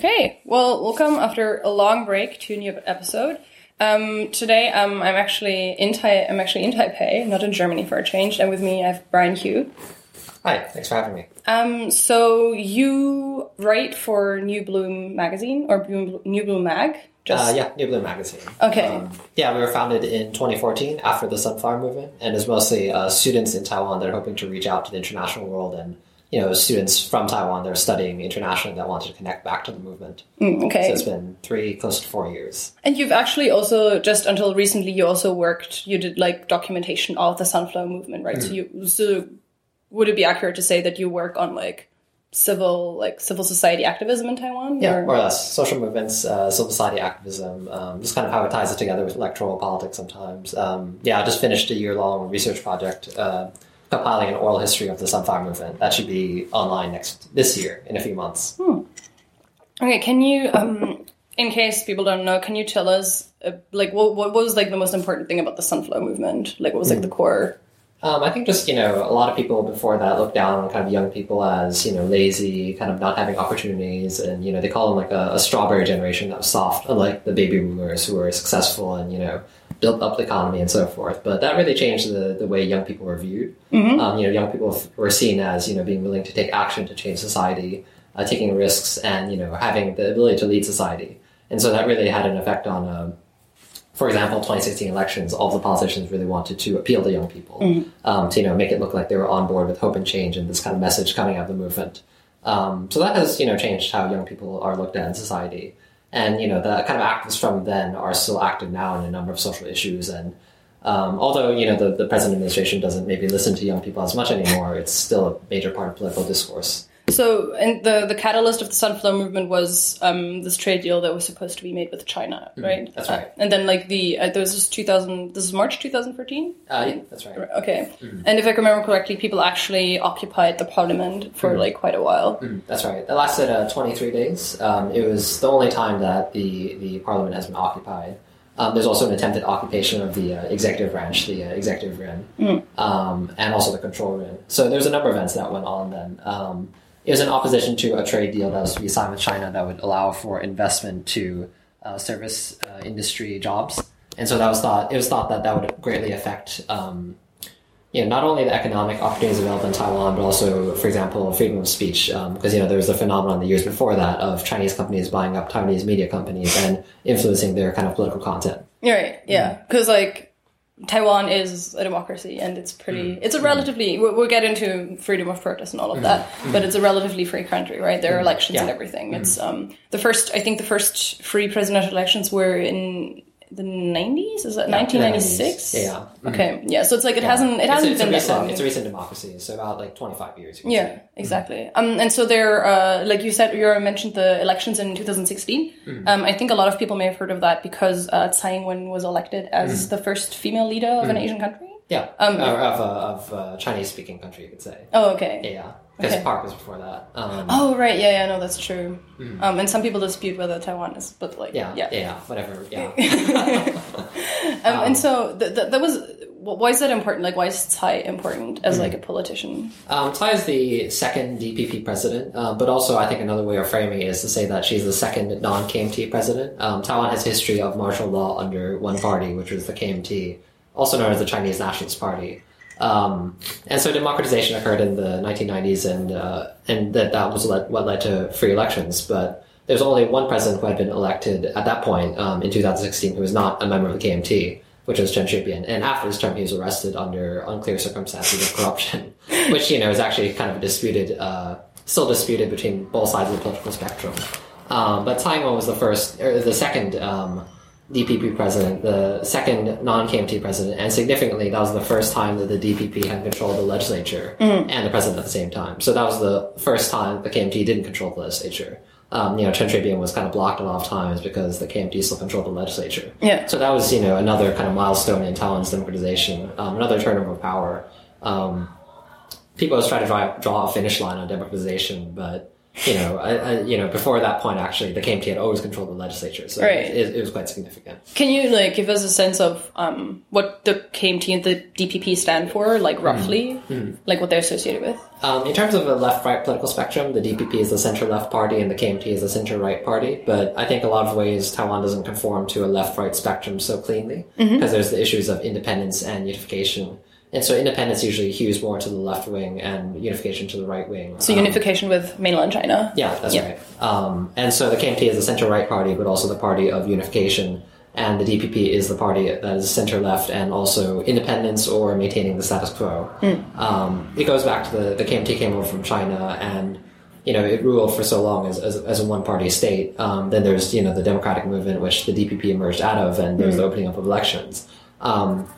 Okay, well, welcome after a long break to a new episode. Um, today, um, I'm actually in Tai- I'm actually in Taipei, not in Germany for a change, and with me I have Brian Hioe. Hi, thanks for having me. Um, so you write for New Bloom magazine or Bloom, New Bloom Mag? Uh, yeah, New Bloom Magazine. Okay. Um, yeah, we were founded in 2014 after the Sunflower Movement, and it's mostly uh, students in Taiwan that are hoping to reach out to the international world and you know students from Taiwan that are studying internationally that want to connect back to the movement. Mm, okay. So it's been three, close to four years. And you've actually also just until recently you also worked you did like documentation of the sunflower movement, right? So you so would it be accurate to say that you work on like civil like civil society activism in Taiwan? Yeah, or- more or less. Social movements, uh, civil society activism, um, just kind of how it ties it together with electoral politics sometimes. Um, yeah, I just finished a year long research project uh, compiling an oral history of the Sunflower Movement. That should be online next this year in a few months. Okay, can you, um, in case people don't know, can you tell us, uh, like, what, what was like the most important thing about the sunflower movement? Like, what was like the core? Um, I think just you know a lot of people before that looked down on kind of young people as you know lazy, kind of not having opportunities, and you know they call them like a, a strawberry generation that was soft, unlike the baby boomers who were successful and you know built up the economy and so forth. But that really changed the, the way young people were viewed. Um, you know, young people were seen as you know being willing to take action to change society, uh, taking risks, and you know having the ability to lead society. And so that really had an effect on. Um, for example, 2016 elections, all the politicians really wanted to appeal to young people um, to you know make it look like they were on board with hope and change and this kind of message coming out of the movement. Um, so that has you know changed how young people are looked at in society, and you know the kind of activists from then are still active now in a number of social issues. And um, although you know the, the present administration doesn't maybe listen to young people as much anymore, it's still a major part of political discourse. So, and the the catalyst of the sunflower movement was um, this trade deal that was supposed to be made with China, right? Mm-hmm. that's Uh, right. and then, like the uh, there was this 2000. This is March 2014. Uh, yeah, that's right. Okay, Mm-hmm. and if I remember correctly, people actually occupied the parliament Mm-hmm. for like quite a while. That's right. It lasted uh, 23 days. Um, it was the only time that the, the parliament has been occupied. Um, there's also an attempted occupation of the uh, executive branch, the uh, executive yuan, um, and also the control yuan. So there's a number of events that went on then. Um, it was in opposition to a trade deal that was to be signed with China that would allow for investment to uh, service uh, industry jobs. And so that was thought, it was thought that that would greatly affect um, you know, not only the economic opportunities available in Taiwan, but also, for example, freedom of speech. Because you know there was a phenomenon the years before that of Chinese companies buying up Taiwanese media companies and influencing their kind of political content. Right. Yeah, Mm-hmm. because like Taiwan is a democracy, and it's pretty. Mm-hmm. It's a relatively. We'll, we'll get into freedom of protest and all of that, but it's a relatively free country, right? There are elections and Mm-hmm. Everything. It's um the first. I think the first free presidential elections were in the 90s. Is that 1996? Yeah, yeah. Okay. Yeah. So it's like it hasn't. It It's a- hasn't a been that recent, long. It's a recent democracy, so about like 25 years. Yeah, say. exactly. Um, and so there, uh, like you said, you mentioned the elections in 2016. Um, I think a lot of people may have heard of that because uh, Tsai Ing-wen was elected as the first female leader of an Asian country. Yeah, Um, of a of a Chinese-speaking country, you could say. Oh, okay. Yeah, because Okay. Park was before that. Um, Oh, right. Yeah, yeah. No, that's true. Um, and some people dispute whether Taiwan is, but like, yeah, yeah. yeah, yeah, whatever. Yeah. Um, and so th- th- that was. Why is that important? Like, why is Tsai important as like a politician? Um, Tsai is the second DPP president, uh, but also I think another way of framing it is to say that she's the second non-KMT president. Um, Taiwan has history of martial law under one party, which was the KMT, also known as the Chinese Nationalist Party. Um, and so democratization occurred in the 1990s, and uh, and that that was led, what led to free elections. But there's only one president who had been elected at that point um, in 2016 who was not a member of the KMT, which was Chen Shui-bian. And after his term, he was arrested under unclear circumstances of corruption, which you know is actually kind of a disputed, uh, still disputed between both sides of the political spectrum. Um, but Tsai Ing-wen was the first, or the second. Um, DPP president, the second non-KMT president, and significantly, that was the first time that the DPP had controlled the legislature and the president at the same time. So that was the first time the KMT didn't control the legislature. Um, you know, Chen Shui-bian was kind of blocked a lot of times because the KMT still controlled the legislature. Yeah. So that was, you know, another kind of milestone in Taiwan's democratization, um, another turnover of power. Um, people always try to draw, draw a finish line on democratization, but you know, I, I, you know, before that point, actually, the KMT had always controlled the legislature, so Right. it, it was quite significant. Can you like give us a sense of um, what the KMT and the DPP stand for, like roughly, like what they're associated with? Um, in terms of the left-right political spectrum, the DPP is the center-left party and the KMT is the center-right party. But I think a lot of ways Taiwan doesn't conform to a left-right spectrum so cleanly because there's the issues of independence and unification. And so independence usually hews more to the left wing and unification to the right wing. So Um, unification with mainland China. Yeah, that's Yeah. right. Um, and so the KMT is the center-right party, but also the party of unification. And the DPP is the party that is center-left and also independence or maintaining the status quo. Um, it goes back to the, the KMT came over from China and, you know, it ruled for so long as, as, as a one-party state. Um, then there's, you know, the democratic movement, which the DPP emerged out of, and there's the opening up of elections. Um,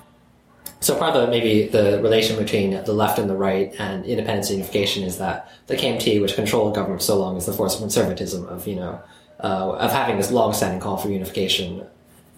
so part of the, maybe the relation between the left and the right and independence and unification is that the KMT, which controlled government so long, is the force of conservatism of you know uh, of having this long-standing call for unification,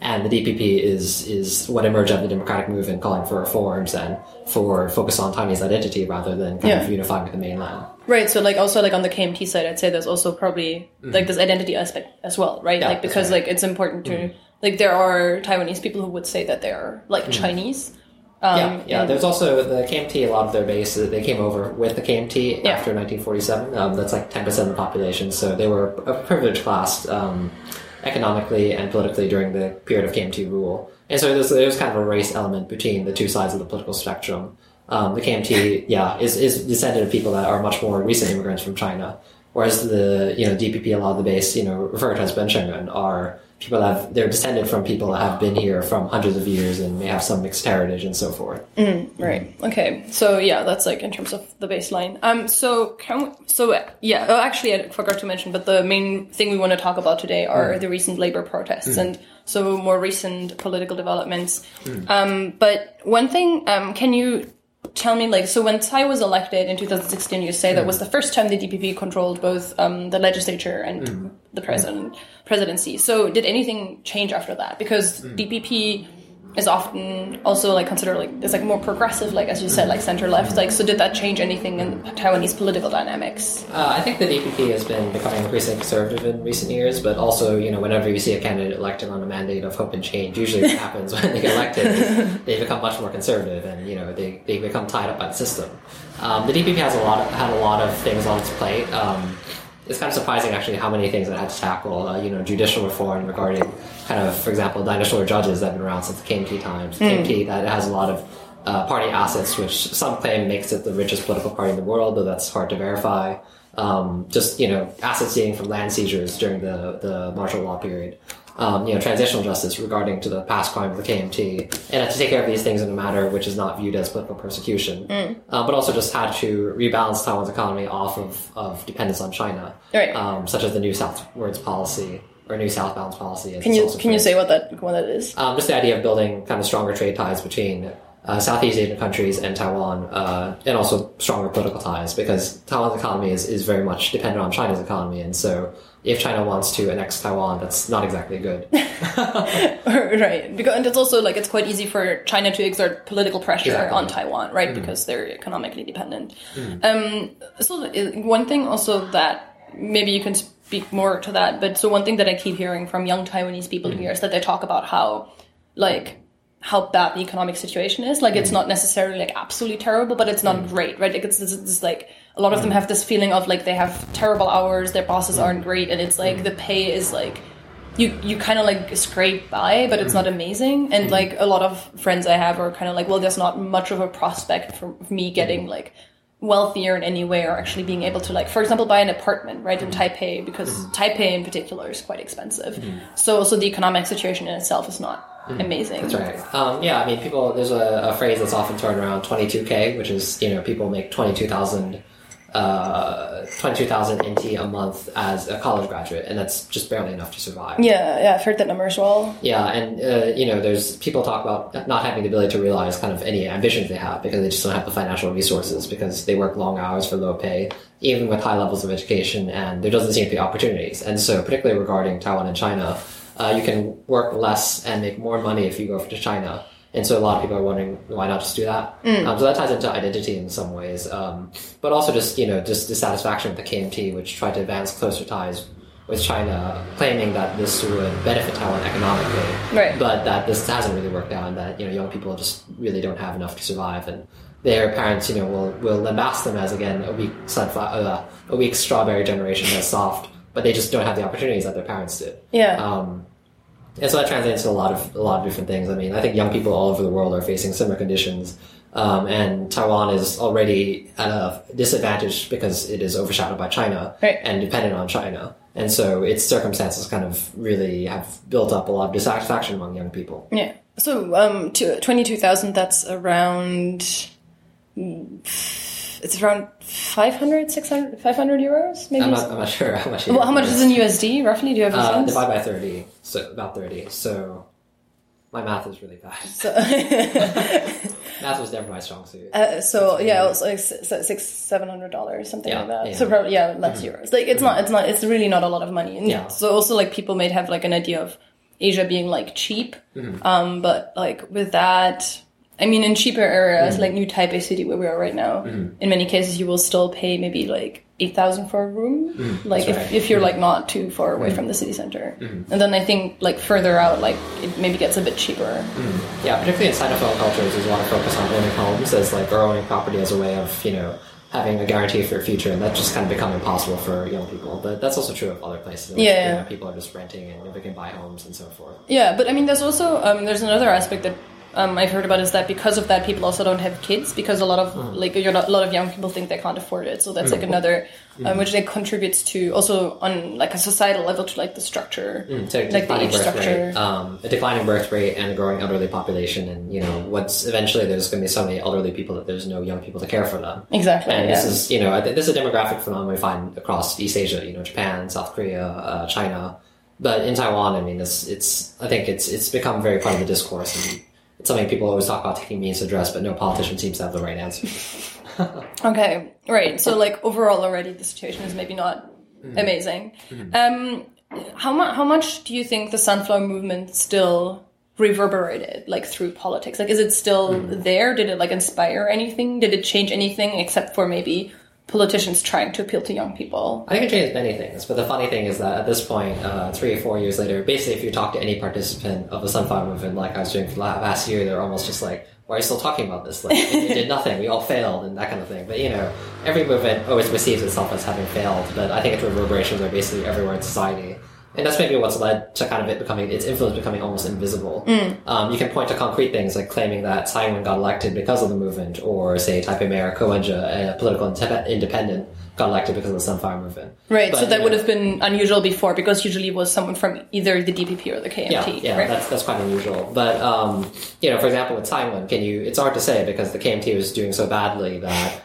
and the DPP is is what emerged out of the democratic movement, calling for reforms and for focus on Taiwanese identity rather than kind Yeah. of unifying with the mainland. Right. So like also like on the KMT side, I'd say there's also probably like this identity aspect as well, right? Mm-hmm. Yeah, like because right. Mm-hmm. like it's important to like there are Taiwanese people who would say that they are like Chinese. Um, yeah, yeah. There's also the KMT. A lot of their base they came over with the KMT Yeah. after 1947. Um, that's like 10% of the population. So they were a privileged class um, economically and politically during the period of KMT rule. And so there's, there's kind of a race element between the two sides of the political spectrum. Um, the KMT, yeah, is, is descended of people that are much more recent immigrants from China, whereas the you know DPP, a lot of the base, you know, referred to as Ben Benshengren, are people that have they're descended from people that have been here from hundreds of years and may have some mixed heritage and so forth. Right. Okay. So yeah, that's like in terms of the baseline. Um. So can we, so yeah. Oh, actually, I forgot to mention, but the main thing we want to talk about today are the recent labor protests and so more recent political developments. Um. But one thing. Um. Can you tell me like so when Tsai was elected in 2016, you say that mm. was the first time the DPP controlled both um, the legislature and mm. the president presidency. So did anything change after that? Because mm. DPP is often also like considered like it's like more progressive, like as you said, like center left. Like, so did that change anything in Taiwanese political dynamics? Uh, I think the DPP has been becoming increasingly conservative in recent years, but also, you know, whenever you see a candidate elected on a mandate of hope and change, usually what happens when they get elected is they become much more conservative and, you know, they, they become tied up by the system. Um, the DPP has a lot of, had a lot of things on its plate. Um, it's kind of surprising actually how many things it had to tackle. Uh, you know, judicial reform regarding kind of, for example, dinosaur judges that have been around since the KMT times. KMT that has a lot of uh, party assets, which some claim makes it the richest political party in the world, though that's hard to verify. Um, just you know, assets dating from land seizures during the the martial law period. Um, you know, transitional justice regarding to the past crime of the KMT, and had to take care of these things in a matter which is not viewed as political persecution, uh, but also just had to rebalance Taiwan's economy off of, of dependence on China, Right. um, such as the New Southwards policy or New Southbound policy. as Can you can you say what that what that is? Um, just the idea of building kind of stronger trade ties between uh, Southeast Asian countries and Taiwan, uh, and also stronger political ties, because Taiwan's economy is, is very much dependent on China's economy, and so if China wants to annex Taiwan, that's not exactly good. right because and it's also like it's quite easy for china to exert political pressure Exactly. on taiwan right because they're economically dependent um so uh, one thing also that maybe you can speak more to that. But so one thing that i keep hearing from young taiwanese people mm. here is that they talk about how like how bad the economic situation is. Like it's mm. not necessarily like absolutely terrible but it's not mm. great right? Like it's, it's, it's like a lot of them have this feeling of like they have terrible hours their bosses aren't great and it's like the pay is like you you kind of like scrape by, but it's not amazing. And like a lot of friends I have are kind of like, well, there's not much of a prospect for me getting like wealthier in any way or actually being able to like, for example, buy an apartment right in mm-hmm. Taipei because mm-hmm. Taipei in particular is quite expensive. Mm-hmm. So so the economic situation in itself is not amazing. That's right. Um, yeah, I mean, people. There's a, a phrase that's often thrown around, 22k, which is you know people make 22,000, uh, 22,000 NT a month as a college graduate, and that's just barely enough to survive. Yeah, yeah, I've heard that number as well. Yeah, and uh, you know, there's people talk about not having the ability to realize kind of any ambitions they have because they just don't have the financial resources because they work long hours for low pay, even with high levels of education, and there doesn't seem to be opportunities. And so, particularly regarding Taiwan and China, uh, you can work less and make more money if you go to China. And so a lot of people are wondering why not just do that. Um, so that ties into identity in some ways, um, but also just you know just dissatisfaction with the KMT, which tried to advance closer ties with China, claiming that this would benefit Taiwan economically, Right. but that this hasn't really worked out, and that you know young people just really don't have enough to survive, and their parents you know will will lambast them as again a weak sunflower, uh, a weak strawberry generation that's soft, but they just don't have the opportunities that their parents did. Yeah. Um, and so that translates to a lot of a lot of different things. I mean, I think young people all over the world are facing similar conditions, um, and Taiwan is already at a disadvantage because it is overshadowed by China Right. and dependent on China. And so its circumstances kind of really have built up a lot of dissatisfaction among young people. Yeah. So, um, 22,000, that's around, it's around 500, 600, 500 euros, maybe? I'm not, I'm not sure how much. well, how much is in USD, roughly? Do you have a Uh, sense? divide by thirty, so about thirty. So my math is really bad. So, math was never my strong suit. uh, so yeah, it was like six, seven hundred dollars, something Yeah, like that. yeah. So probably yeah, less euros. Like it's not, it's not, it's really not a lot of money. And Yeah. So also like people may have like an idea of Asia being like cheap, Mm-hmm. um, but like with that, I mean, in cheaper Mm-hmm. areas like New Taipei City where we are right now, in many cases you will still pay maybe like eight thousand for a room, like Mm-hmm. That's if, right. If you're like not too far away from the city center. And then I think like further out, like it maybe gets a bit cheaper. Yeah, particularly in Sinophone cultures, there's a lot of focus on owning homes as like or owning property as a way of you know having a guarantee for your future, and that just kind of become impossible for young people. But that's also true of other places. in Yeah, you know, people are just renting and they can buy homes and so forth. Yeah, but I mean, there's also um, there's another aspect that um, I've heard about is that because of that, people also don't have kids because a lot of Mm. like you're not, a lot of young people think they can't afford it. So that's like another, Mm. um, which like contributes to also on like a societal level to like the structure, So like the age birth structure. rate, um, a declining birth rate, and a growing elderly population, and you know what's eventually there's going to be so many elderly people that there's no young people to care for them. Exactly. And yeah. this is, you know, this is a demographic phenomenon we find across East Asia, you know, Japan, South Korea, uh, China. But in Taiwan, I mean, it's, it's, I think it's, it's become very part of the discourse and it's something people always talk about taking means to address, but no politician seems to have the right answer. Okay, right. So like overall, already the situation is maybe not Mm-hmm. amazing. Um, how much? How much do you think the sunflower movement still reverberated like through politics? Like, is it still Mm-hmm. there? Did it like inspire anything? Did it change anything except for maybe politicians trying to appeal to young people? I think it changed many things, but the funny thing is that at this point, uh, three or four years later, basically, if you talk to any participant of the Sunflower Movement, like I was doing for the last year, they're almost just like, "Why are you still talking about this? Like, it did nothing. We all failed, and that kind of thing." But you know, every movement always perceives itself as having failed, but I think its reverberations are basically everywhere in society. And that's maybe what's led to kind of it becoming its influence becoming almost invisible. Um, you can point to concrete things like claiming that Tsai Ing-wen got elected because of the movement, or say Taipei Mayor Ko Wen-je, a political indep- independent, got elected because of the Sunflower Movement. Right. But, so that would know, have been unusual before because usually it was someone from either the DPP or the KMT. yeah, yeah, right? that's that's quite unusual. But um, you know, for example, with Tsai Ing-wen, can you? It's hard to say because the KMT was doing so badly that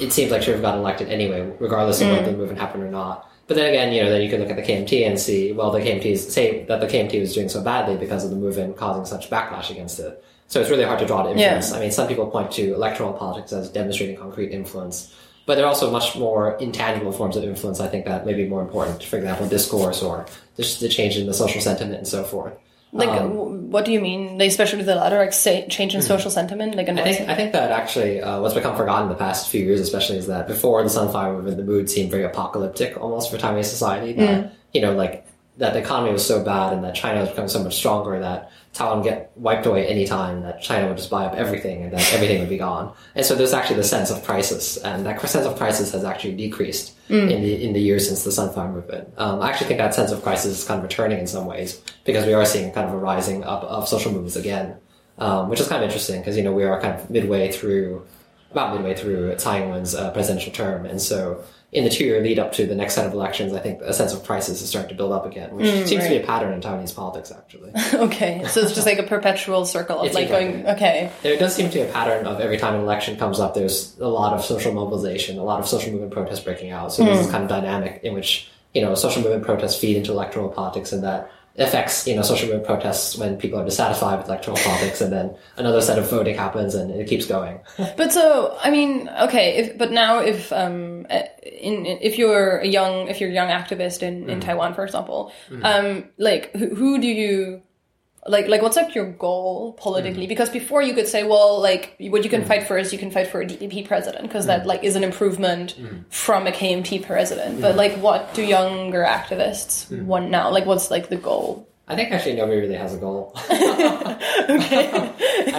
it seems like she would have gotten elected anyway, regardless of Mm. whether the movement happened or not. But then again, you know, then you could look at the KMT and see, well, the KMT is say that the KMT was doing so badly because of the movement causing such backlash against it. So it's really hard to draw to influence. Yeah. I mean, some people point to electoral politics as demonstrating concrete influence. But there are also much more intangible forms of influence, I think, that may be more important. For example, discourse or just the change in the social sentiment and so forth. Like, Um, what do you mean? Like, especially the latter, like say, change in social sentiment, like, I think? I think that actually uh, what's become forgotten in the past few years, especially, is that before the Sunflower Movement, the mood seemed very apocalyptic almost for Taiwanese society. That you know, like that the economy was so bad and that China has become so much stronger that Taiwan get wiped away any time that China would just buy up everything and that everything would be gone. And so there's actually the sense of crisis, and that sense of crisis has actually decreased in the in the years since the Sunflower Movement. Um, I actually think that sense of crisis is kind of returning in some ways because we are seeing kind of a rising up of social movements again, um, which is kind of interesting because you know we are kind of midway through, about midway through Tsai Ing-wen's uh, presidential term, and so in the two-year lead up to the next set of elections, I think a sense of crisis is starting to build up again, which mm, seems to be a pattern in Taiwanese politics actually. okay, so it's just like a perpetual circle of It's like exactly. going, okay, There does seem to be a pattern of every time an election comes up, there's a lot of social mobilization, a lot of social movement protests breaking out. So there's this mm. kind of dynamic in which, you know, social movement protests feed into electoral politics and that affects, you know, social movement protests when people are dissatisfied with electoral politics and then another set of voting happens and it keeps going. But so, I mean, okay, if, but now if um uh, in if you're a young if you're a young activist in Mm-hmm. in Taiwan, for example, um like who, who do you like like what's like your goal politically? Mm. Because before you could say, well, like what you can mm. fight for is you can fight for a DPP president because that mm. like is an improvement from a KMT president. But like, what do younger activists want now? Like, what's like the goal? I think actually nobody really has a goal. I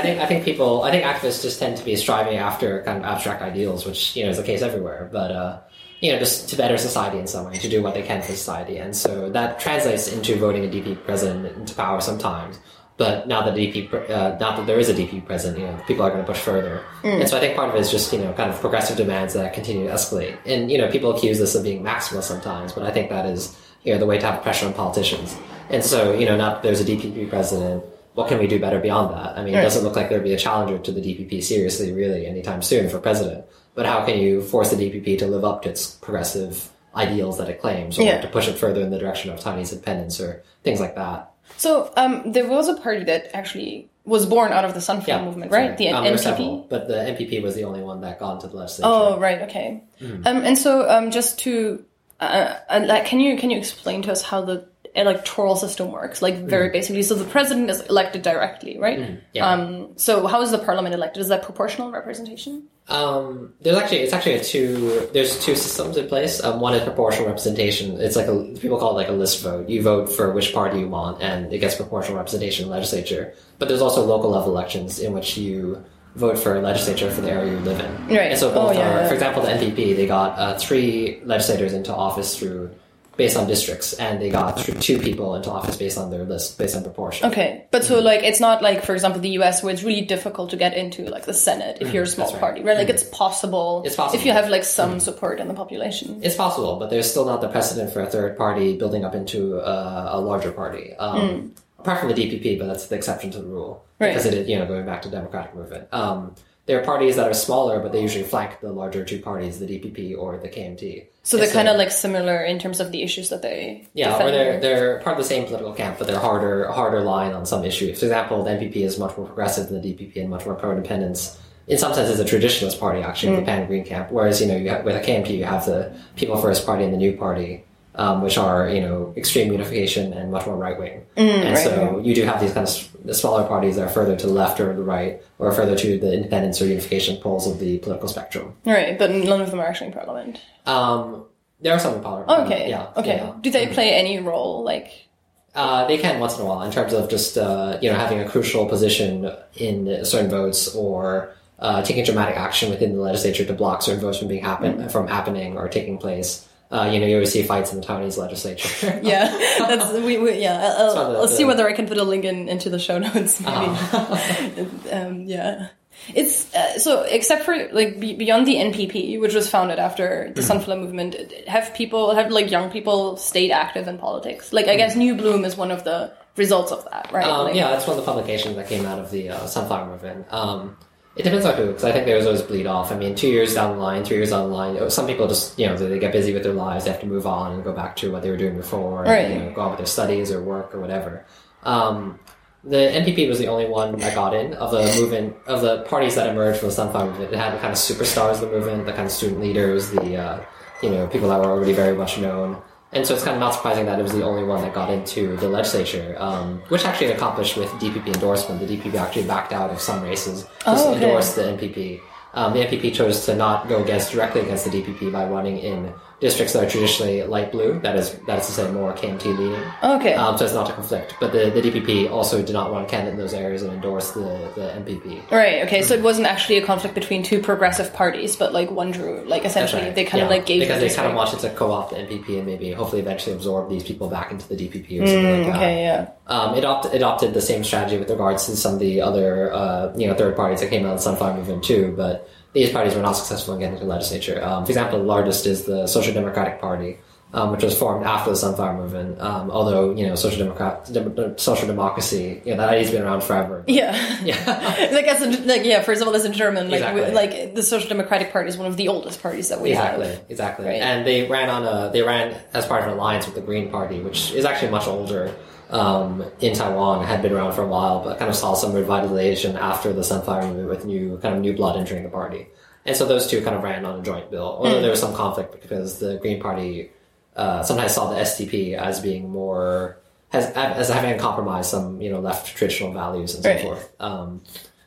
think I think people I think activists just tend to be striving after kind of abstract ideals, which you know is the case everywhere. But uh, you know, just to better society in some way, to do what they can for society, and so that translates into voting a DP president into power sometimes. But now that DP, uh, not that there is a DP president, you know, people are going to push further, and so I think part of it is just you know kind of progressive demands that continue to escalate. And you know, people accuse this of being maximalist sometimes, but I think that is you know the way to have pressure on politicians. And so you know, now that there's a DPP president, what can we do better beyond that? I mean, it doesn't look like there'd be a challenger to the DPP seriously, really, anytime soon for president. But how can you force the DPP to live up to its progressive ideals that it claims, or Yeah. to push it further in the direction of Chinese independence, or things like that? So um, there was a party that actually was born out of the Sunflower movement, right? sorry. The Um, there NPP. several, but the NPP was the only one that got into the legislature. Oh, right. Okay. Mm-hmm. Um, and so, um, just to, uh, uh, like, can you can you explain to us how the electoral system works? Like, very basically, so the president is elected directly, right? Mm. Yeah. Um, so how is the parliament elected? Is that proportional representation? Um, there's actually it's actually a two there's two systems in place. Um, one is proportional representation. It's like a people call it like a list vote. You vote for which party you want, and it gets proportional representation in the legislature. But there's also local level elections in which you vote for a legislature for the area you live in. Right. And so both Oh, yeah, are, yeah. for example, the NPP they got uh, three legislators into office through based on districts, and they got two people into office based on their list based on proportion. Okay, but so like it's not like, for example, the U.S. where it's really difficult to get into like the Senate if you're a small Mm-hmm. right. party, right? Like it's possible. It's possible. Mm-hmm. if you have like some support in the population. It's possible, but there's still not the precedent for a third party building up into a, a larger party. Um, Apart from the DPP, but that's the exception to the rule. Right. because it is, you know, going back to the democratic movement. Um, there are parties that are smaller, but they usually flank the larger two parties, the DPP or the KMT. So they're kind of like similar in terms of the issues that they yeah, defend. or they're they're part of the same political camp, but they're harder harder line on some issues. For example, the NPP is much more progressive than the DPP and much more pro independence. In some sense, it's a traditionalist party actually, the Pan Green camp. Whereas you know, you have, with a KMT, you have the People First Party and the New Party, um, which are you know extreme unification and much more right wing. and right, so you do have these kind of the smaller parties are further to the left or the right, or further to the independence or unification poles of the political spectrum. right, but none of them are actually in parliament. Um, there are some in parliament. Okay. yeah, Okay. yeah. Do they play any role? Like, Uh, they can once in a while in terms of just uh, you know having a crucial position in certain votes or uh, taking dramatic action within the legislature to block certain votes from being happen from happening or taking place. Uh, you know, you always see fights in the Taiwanese legislature. yeah, that's we, we yeah. I'll, So I'll, the- see whether I can put a link in into the show notes. Maybe. um, yeah. It's uh, so except for like be, beyond the NPP, which was founded after the Sunflower Movement, have people have like young people stayed active in politics? Like I guess New Bloom is one of the results of that, right? Um, like, yeah, that's one of the publications that came out of the uh, Sunflower Movement. Um, it depends on who, because I think there's always bleed off. I mean, two years down the line, three years down the line, some people just, you know, they get busy with their lives, they have to move on and go back to what they were doing before, Right. and, you know, go on with their studies or work or whatever. Um, the NPP was the only one that got in of the movement, of the parties that emerged from the Sunflower Movement. It had the kind of superstars of the movement, the kind of student leaders, the, uh, you know, people that were already very much known. And so it's kind of not surprising that it was the only one that got into the legislature, um, which actually accomplished with DPP endorsement. The DPP actually backed out of some races, just Oh, okay. endorsed the NPP. Um, the NPP chose to not go against directly against the DPP by running in districts that are traditionally light blue. That is, that is to say, more KMT leaning. Okay. Um, so it's not to conflict. But the, the DPP also did not run a candidate in those areas and endorsed the, the NPP. Right. Okay. So it wasn't actually a conflict between two progressive parties, but like one drew, like essentially right. they kind of like gave because they kind of wanted to co-opt the NPP and maybe hopefully eventually absorb these people back into the DPP or something like that. Mm, Okay. Yeah. Um, it adopt, adopted the same strategy with regards to some of the other, uh, you know, third parties that came out of the Sunflower Movement too, but these parties were not successful in getting to the legislature. Um, for example, the largest is the Social Democratic Party, um, which was formed after the Sunflower Movement. Um, although, you know, social democrat, dem- social democracy, you know, that idea's been around forever. Yeah. Yeah. like as in, like yeah. First of all, as in German, like Exactly. we, like the Social Democratic Party is one of the oldest parties that we Exactly, have. exactly. Right. And they ran on a they ran as part of an alliance with the Green Party, which is actually much older um, in Taiwan, had been around for a while, but kind of saw some revitalization after the Sunflower Movement with new kind of new blood entering the party. And so those two kind of ran on a joint bill, although there was some conflict because the Green Party uh, sometimes saw the SDP as being more has as having compromised some you know left traditional values and so Right. forth. Um,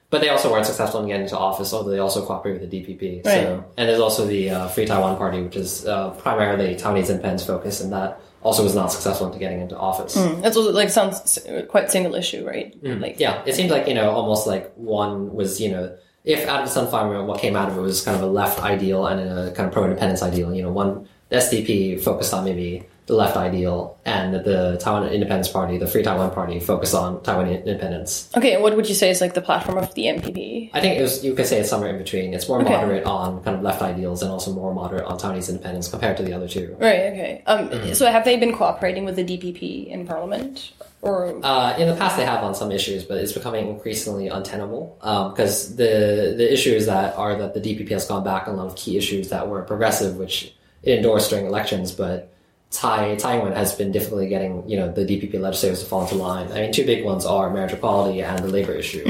but they also weren't successful in getting into office, although they also cooperated with the DPP. Right. So, and there's also the uh, Free Taiwan Party, which is uh, primarily Taiwanese and independence focused, and that also was not successful into getting into office. That's also like sounds quite single issue, right? Like Yeah, it seems like you know almost like one was you know if out of the Sunflower Movement, what came out of it was kind of a left ideal and a kind of pro-independence ideal. You know, one the SDP focused on maybe the left ideal, and the Taiwan Independence Party, the Free Taiwan Party, focused on Taiwan independence. okay, and what would you say is like the platform of the NPP? I think it was you could say it's somewhere in between. It's more Okay. moderate on kind of left ideals and also more moderate on Taiwanese independence compared to the other two. Right. Okay. Um. Mm-hmm. So have they been cooperating with the DPP in Parliament, or Uh, in the past, they have on some issues, but it's becoming increasingly untenable because the the issues that are that the DPP has gone back on a lot of key issues that were progressive, which endorsed during elections, but Tai Taiwan has been difficultly getting you know the DPP legislators to fall into line. I mean, two big ones are marriage equality and the labor issue.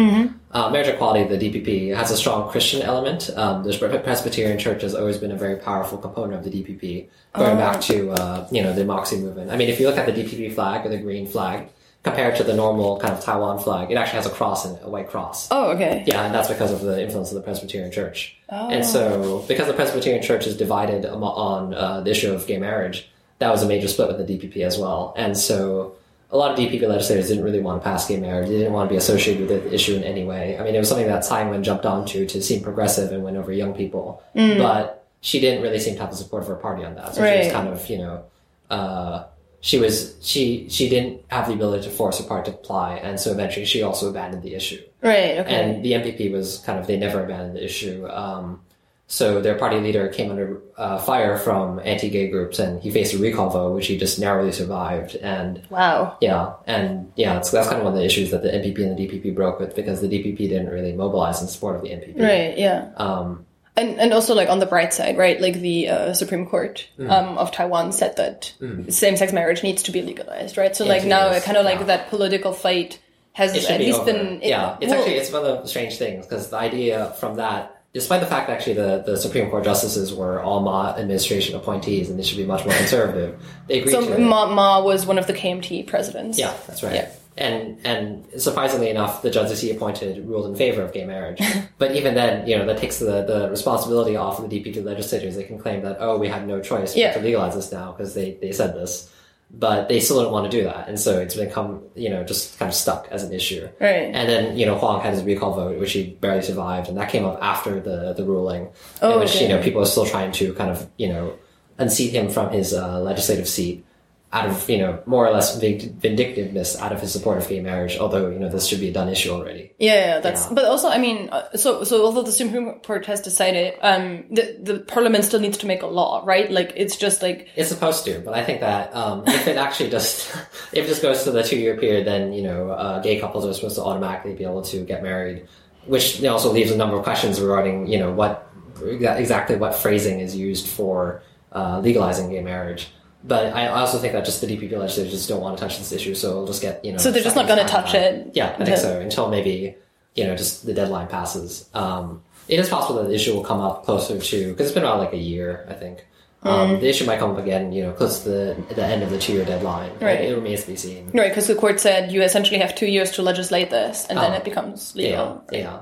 Uh, marriage equality, the DPP has a strong Christian element. Um, the Presbyterian Church has always been a very powerful component of the DPP, going back to uh, you know the Moxie movement. I mean, if you look at the DPP flag or the green flag compared to the normal kind of Taiwan flag, it actually has a cross in it, a white cross. oh, okay. Yeah, and that's because of the influence of the Presbyterian Church. Oh. And so, because the Presbyterian Church is divided on uh, the issue of gay marriage, that was a major split with the DPP as well. And so, a lot of DPP legislators didn't really want to pass gay marriage. They didn't want to be associated with the issue in any way. I mean, it was something that Tsai Ing-wen jumped onto to seem progressive and win over young people. But she didn't really seem to have the support of her party on that. So she was kind of, you know, uh, she was she she didn't have the ability to force her party to apply, and so eventually she also abandoned the issue Right. Okay. and the NPP was kind of they never abandoned the issue. Um, so their party leader came under uh, fire from anti-gay groups, and he faced a recall vote, which he just narrowly survived. And wow. yeah, and yeah, so that's kind of one of the issues that the NPP and the DPP broke with because the DPP didn't really mobilize in support of the NPP. Right. Yeah. Um, And and also like on the bright side, right? Like the uh, Supreme Court Mm. um, of Taiwan said that same-sex marriage needs to be legalized, right? So like Yes, now, kind of like yeah. that political fight has it at be least over. been it- yeah, it's well, actually it's one of the strange things because the idea from that, despite the fact that actually the, the Supreme Court justices were all Ma administration appointees and they should be much more conservative, they agreed so to it. Ma, Ma was one of the KMT presidents. Yeah, that's right. Yeah. And and surprisingly enough, the judges he appointed ruled in favor of gay marriage. but even then, you know, that takes the, the responsibility off of the DPP legislators. They can claim that oh, we had no choice Yeah. to legalize this now because they they said this, but they still don't want to do that, and so it's become you know just kind of stuck as an issue. Right. And then you know Huang had his recall vote, which he barely survived, and that came up after the the ruling, Oh, in which okay. you know people are still trying to kind of you know unseat him from his uh, legislative seat out of you know more or less vindictiveness out of his support of gay marriage. Although you know this should be a done issue already. Yeah, yeah, that's. Yeah. But also, I mean, uh, so so although the Supreme Court has decided, um, the the Parliament still needs to make a law, right? Like it's just like It's supposed to, but I think that um, if it actually just if it just goes to the two year period, then you know uh, gay couples are supposed to automatically be able to get married, which also leaves a number of questions regarding you know what exactly what phrasing is used for uh, legalizing gay marriage. But I also think that just the DPP legislators just don't want to touch this issue, so it'll just get you know. So they're just not gonna touch back. it Yeah, I think so until maybe you know just the deadline passes. Um, it is possible that the issue will come up closer to because it's been around like a year, I think. Mm. Um, the issue might come up again, you know, close to the, the end of the two-year deadline. Right. It, it remains to be seen. right because the court said you essentially have two years to legislate this, and then Oh. it becomes Yeah, legal. yeah.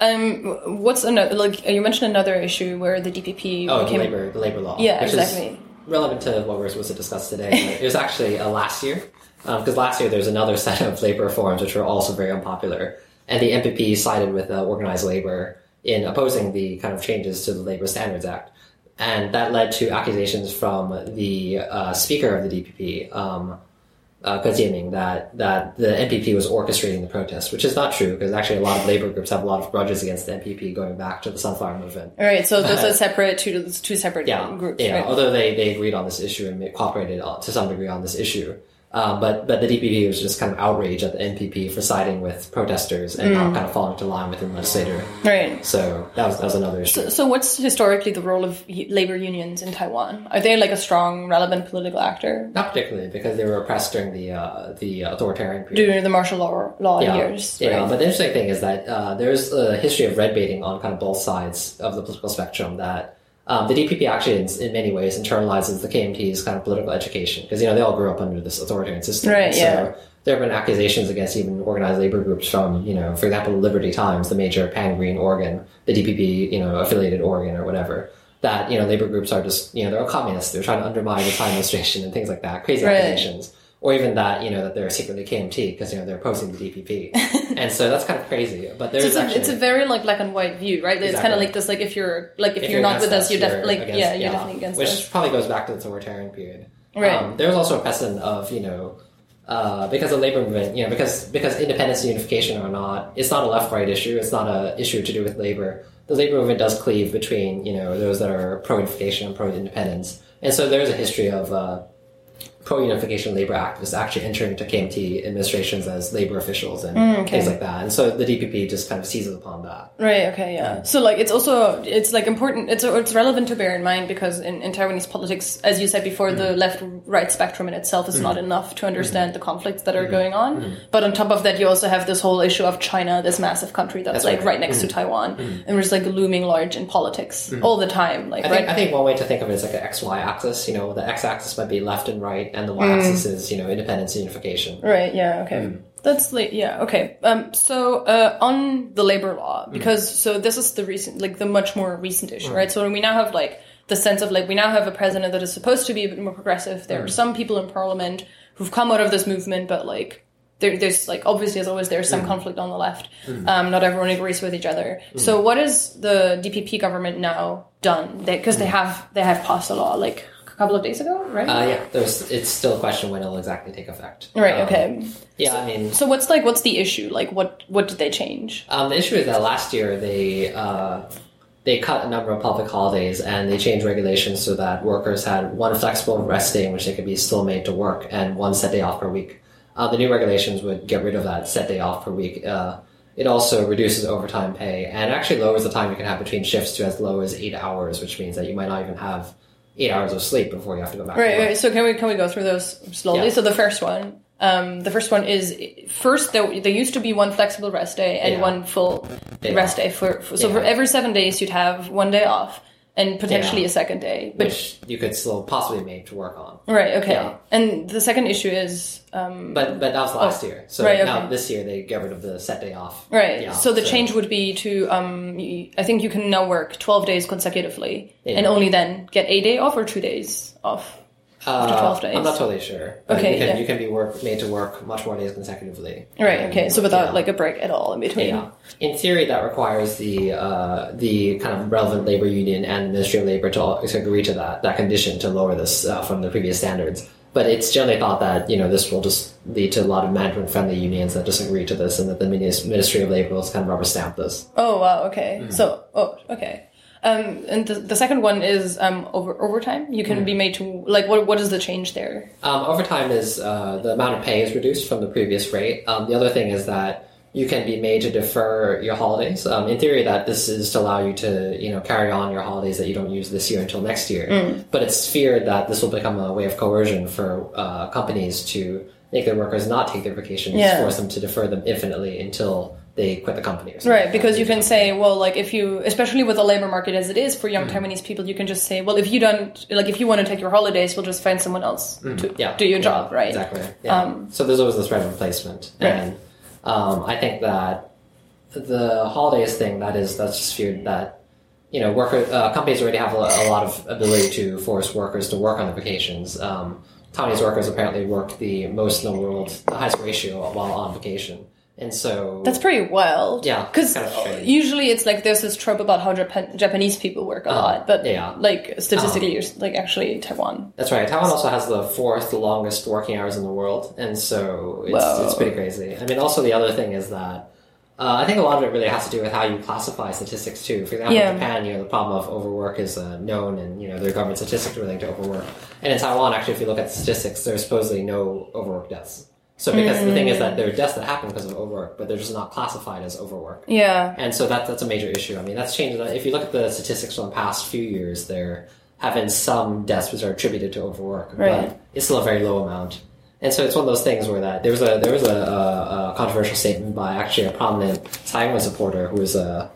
Um, what's another like you mentioned another issue where the DPP Oh, the labor, the labor law. Yeah, exactly. Is relevant to what we're supposed to discuss today. it was actually uh, last year, because last year there's another set of labor reforms which were also very unpopular, and the NPP sided with uh, organized labor in opposing the kind of changes to the Labor Standards Act, and that led to accusations from the uh, speaker of the DPP. Um, uh, that that the NPP was orchestrating the protest, which is not true because actually a lot of labor groups have a lot of grudges against the NPP going back to the Sunflower Movement. All right, so those are separate two two separate Yeah, groups. yeah. right? Although they, they agreed on this issue and cooperated to some degree on this issue, um, but but the DPP was just kind of outraged at the NPP for siding with protesters and Mm. not kind of falling into line with the legislator. right. So that was that was another issue. So what's historically the role of labor unions in Taiwan? Are they like a strong, relevant political actor not particularly because they were oppressed during the uh, the authoritarian period. during the martial law law yeah, years? yeah. right? But the interesting thing is that uh, there's a history of red baiting on kind of both sides of the political spectrum that Um, the DPP actually, in, in many ways, internalizes the KMT's kind of political education because you know they all grew up under this authoritarian system. Right, So yeah. there have been accusations against even organized labor groups from, you know, for example, Liberty Times, the major pan-green organ, the DPP, you know, affiliated organ or whatever, that, you know, labor groups are just, you know, they're all communists. They're trying to undermine the time administration and things like that. Crazy Right. accusations. Or even that, you know, that they're secretly KMT because, you know, they're opposing the DPP. and so that's kind of crazy. But there's it's a, it's a very like black and white view, right? It's kind of like this, like if you're like if, if you're, not with against us, you're you're definitely like against- yeah, you're definitely against which us. probably goes back to the authoritarian period. Right. Um, there was also a precedent of you know uh, because the labor movement, you know, because because independence and unification are not it's not a left right issue. It's not a issue to do with labor. The labor movement does cleave between you know those that are pro unification and pro independence, and so there's a history of. Uh, pro-unification labor activists actually entering into KMT administrations as labor officials and Mm, things like that. And so the DPP just kind of seizes upon that. Right. Okay. Yeah. So like, it's also it's like important. It's it's relevant to bear in mind because in, in Taiwanese politics, as you said before, Mm. the left-right spectrum in itself is not enough to understand Mm. the conflicts that are going on. But on top of that, you also have this whole issue of China, this massive country that's, That's like right. Mm. right next to Taiwan, and was like looming large in politics all the time. Like I right. I think one way to think of it is like an XY axis. You know, the X axis might be left and right, and the Y Mm. axis is, you know, independence and unification. Right. Yeah. Okay. Mm. That's like yeah. Okay. Um. So uh, on the labor law, Mm. because so this is the recent, like the much more recent issue, Mm. right? So we now have like the sense of like we now have a president that is supposed to be a bit more progressive. There are Mm. some people in parliament who've come out of this movement, but like. There, there's like obviously as always there's Mm. some conflict on the left. Um, not everyone agrees with each other. So what has the DPP government now done? Because they, have they have passed a law like couple of days ago, right? Uh, yeah, there's, it's still a question when it'll exactly take effect. right. Um, Okay. Yeah, I mean, So what's like what's the issue? Like what what did they change? Um, the issue is that last year they uh, they cut a number of public holidays and they changed regulations so that workers had one flexible rest day in which they could be still made to work and one set day off per week. Uh, the new regulations would get rid of that set day off per week. Uh, it also reduces overtime pay and actually lowers the time you can have between shifts to as low as eight hours, which means that you might not even have eight hours of sleep before you have to go back. Right. So can we can we go through those slowly? Yeah. So the first one, um, the first one is first there, there used to be one flexible rest day and Yeah. one full Yeah. rest day for, for so for every seven days you'd have one day off and potentially Yeah. a second day. But Which you could still possibly make to work on. right, okay. Yeah. And the second issue is um, But but that was last year. So right, now okay. this year they get rid of the set day off. Right. Yeah, so the change would be to um, I think you can now work twelve days consecutively and only then get a day off or two days off. Uh, 12 days. I'm not totally sure. But Okay, you can, yeah. you can be work made to work much more days consecutively. Right. Um, Okay. So without yeah. like a break at all in between. yeah. In theory, that requires the uh, the kind of relevant labor union and the Ministry of Labor to, all- to agree to that that condition to lower this uh, from the previous standards. But it's generally thought that you know this will just lead to a lot of management friendly unions that disagree to this, and that the Ministry of Labor will kind of rubber stamp this. Oh wow, okay. Mm-hmm. So oh okay. Um, and the, the second one is um over overtime. You can Mm-hmm. be made to like what what is the change there? Um, overtime is uh, the amount of pay is reduced from the previous rate. Um, the other thing is that you can be made to defer your holidays. Um, in theory, that this is to allow you to you know carry on your holidays that you don't use this year until next year. Mm. But it's feared that this will become a way of coercion for uh, companies to make their workers not take their vacations, Yeah. force them to defer them infinitely until they quit the company. Right, because you can say, well, like if you, especially with the labor market as it is for Mm. young Taiwanese people, you can just say, well, if you don't, like if you want to take your holidays, we'll just find someone else to Mm. yeah, do your yeah, job, right? Exactly. Yeah. so there's always this threat of replacement, Right. and um, I think that the holidays thing that is that's just feared that you know worker uh, companies already have a, a lot of ability to force workers to work on their vacations. Um, Taiwanese workers apparently work the most in the world, the highest ratio while on vacation, and so That's pretty wild. Yeah, because kind of usually it's like there's this trope about how Japan- Japanese people work a lot, but yeah. Like statistically, it's like actually Taiwan. That's right. Taiwan also has the fourth longest working hours in the world, and so it's, Whoa. it's pretty crazy. I mean, also the other thing is that uh, I think a lot of it really has to do with how you classify statistics too. For example, Yeah. in Japan, you know, the problem of overwork is uh, known, and you know, there are government statistics relating to overwork. And in Taiwan, actually, if you look at statistics, there's supposedly no overwork deaths. So because the thing is that mm. there are deaths that happen because of overwork, but they're just not classified as overwork. Yeah, And so that, that's a major issue. I mean, that's changed. If you look at the statistics from the past few years, there have been some deaths which are attributed to overwork, Right. but it's still a very low amount. And so it's one of those things where that there was a there was a, a, a controversial statement by actually a prominent Taiwan supporter who was a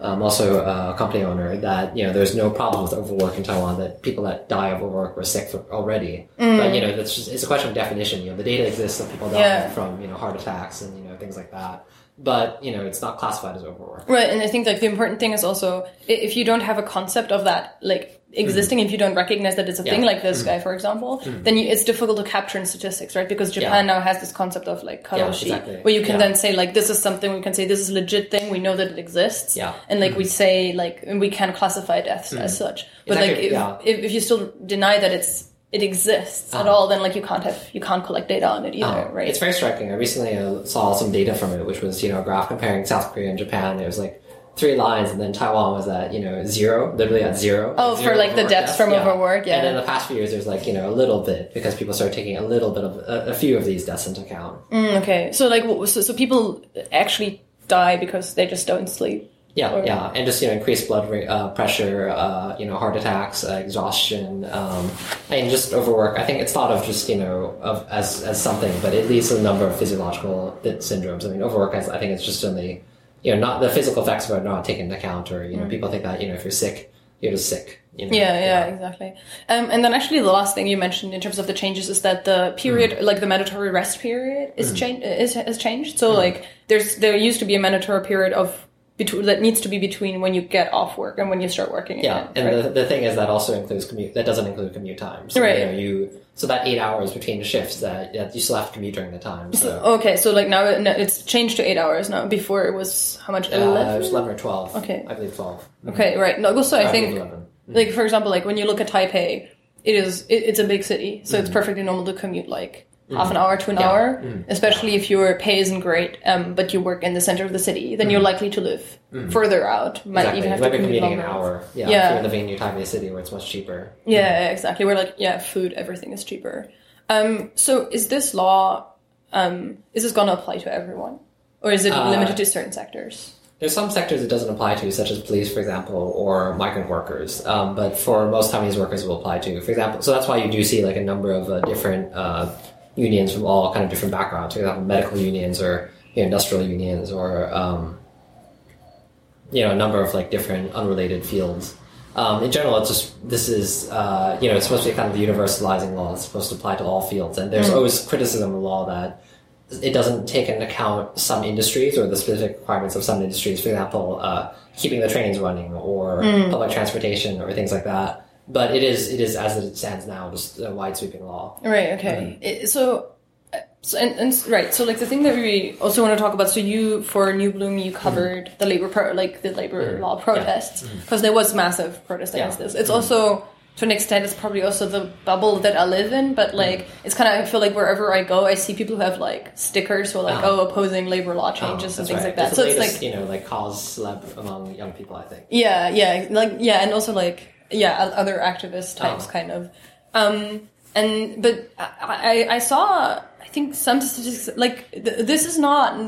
um, also a company owner, that you know there's no problem with overwork in Taiwan. That people that die of overwork were sick for, already. But you know that's just it's a question of definition. You know the data exists of people dying Yeah. from you know heart attacks and you know things like that. But you know it's not classified as overwork. Right, and I think like the important thing is also if you don't have a concept of that like existing, if you don't recognize that it's a thing like this mm. guy, for example, mm. then you, it's difficult to capture in statistics, right? Because Japan now has this concept of like karoshi, exactly. where you can Yeah. then say like this is something we can say this is a legit thing, we know that it exists, Yeah. and like we mm. say like and we can classify deaths as such. But Exactly, like if, yeah. if if you still deny that it's it exists at ah. all, then like you can't have you can't collect data on it either, Um, right? It's very striking. I recently uh, saw some data from it, which was you know a graph comparing South Korea and Japan. It was like three lines, and then Taiwan was at you know zero, literally at zero. Oh, Zero for, like, the deaths from overwork, yeah. And then the past few years, there's like you know a little bit because people started taking a little bit of a, a few of these deaths into account. Mm, okay, so like so, so people actually die because they just don't sleep. Yeah, Or- yeah, and just you know increased blood rate, uh, pressure, uh, you know heart attacks, uh, exhaustion, um, and just overwork. I think it's thought of just you know of as as something, but it leads to a number of physiological syndromes. I mean, overwork. I I think it's just only you know not the physical effects are not taken into account, or you know people think that you know if you're sick, you're just sick. You know? Mm. Yeah, yeah, exactly. Um, and then actually, the last thing you mentioned in terms of the changes is that the period, Mm. like the mandatory rest period, is changed. Is has changed. So like, there's there used to be a mandatory period of between that needs to be between when you get off work and when you start working Yeah, again. and right? the, the thing is that also includes commute. That doesn't include commute time. So, Right. You, know, you so that eight hours between the shifts that, that you still have to commute during the time. So, okay, so like now it's changed to eight hours now. Before it was how much? uh, it was eleven or twelve. Okay. I believe twelve. okay, right. No, also I I think 11. like for example like when you look at taipei it is it, it's a big city so Mm. it's perfectly normal to commute like half an hour to an Yeah. hour Mm. especially if your pay isn't great um, but you work in the center of the city then you're likely to live further out might Mm. Exactly. even have you to be commute commuting longer an hour. Yeah, Yeah. If you're living in New Taipei City where it's much cheaper. yeah exactly we're like yeah food everything is cheaper um, so is this law um, is this going to apply to everyone or is it Uh, limited to certain sectors There's some sectors it doesn't apply to, such as police, for example, or migrant workers. Um, but for most Taiwanese workers, it will apply to. For example, so that's why you do see like a number of uh, different uh, unions from all kind of different backgrounds. For example, medical unions or you know, industrial unions or um, you know a number of like different unrelated fields. Um, in general, it's just this is uh, you know it's supposed to be kind of the universalizing law. It's supposed to apply to all fields, and there's always criticism of law that it doesn't take into account some industries or the specific requirements of some industries. For example, uh, keeping the trains running or public transportation or things like that. But it is it is as it stands now, just a wide sweeping law. Right. Okay. Um, it- so, so and, and right. So, like the thing that we also want to talk about. So, you for New Bloom, you mm-hmm. covered the labor pro, like the labor mm-hmm. law protests because mm-hmm. there was massive protest against Yeah. this. It's also to an extent, it's probably also the bubble that I live in. But like, it's kind of I feel like wherever I go, I see people who have like stickers who are like, Ah. oh, opposing labor law changes oh, and things right. like that. It's So the it's like you know like cause celeb among young people. I think. yeah, yeah, like yeah, and also like yeah, other activist types, Oh. kind of. Um, and but I, I saw I think some statistics like th- this is not.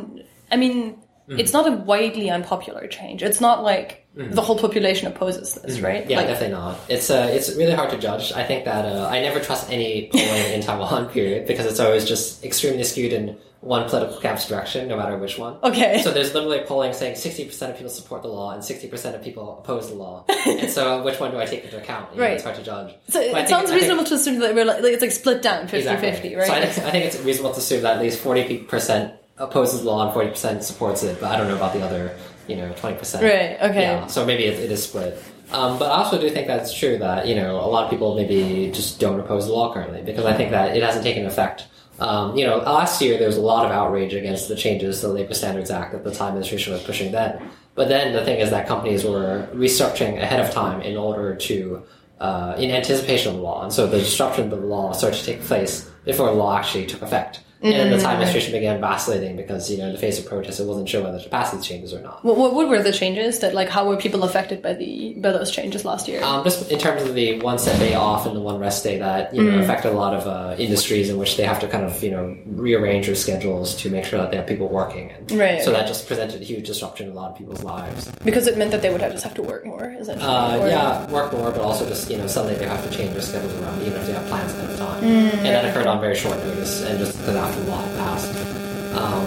I mean, Mm. it's not a widely unpopular change. It's not like the whole population opposes this, right? Mm. Yeah, like, definitely not. It's uh, it's really hard to judge. I think that uh, I never trust any polling in Taiwan, period, because it's always just extremely skewed in one political camp's direction, no matter which one. Okay. So there's literally polling saying 60% of people support the law and 60% of people oppose the law. and so which one do I take into account? You know, Right. It's hard to judge. So it But I think- sounds I think- reasonable to assume that we're like, like, it's like split down 50-50, Exactly. right? So I think, I think it's reasonable to assume that at least 40% opposes the law and 40% supports it, but I don't know about the other, you know, 20%. Right, okay. Yeah, so maybe it, it is split. Um, but I also do think that it's true that, you know, a lot of people maybe just don't oppose the law currently because I think that it hasn't taken effect. Um, you know, last year there was a lot of outrage against the changes to the Labor Standards Act that the Tsai administration was pushing then. But then the thing is that companies were restructuring ahead of time in order to, uh, in anticipation of the law. And so the disruption of the law started to take place before the law actually took effect. And then the Tsai administration began vacillating because, you know, in the face of protests, it wasn't sure whether to pass these changes or not. what, what, what were the changes that like how were people affected by the by those changes last year? Um, just in terms of the one set day off and the one rest day that you know Mm. affected a lot of uh, industries in which they have to kind of you know rearrange their schedules to make sure that they have people working. And Right. So that just presented a huge disruption in a lot of people's lives. because it meant that they would have just have to work more, essentially. Uh, yeah, work more, but also just you know suddenly they have to change their schedules around, even if they have plans ahead of time. Mm. and that occurred on very short notice, and just because law had passed. Um,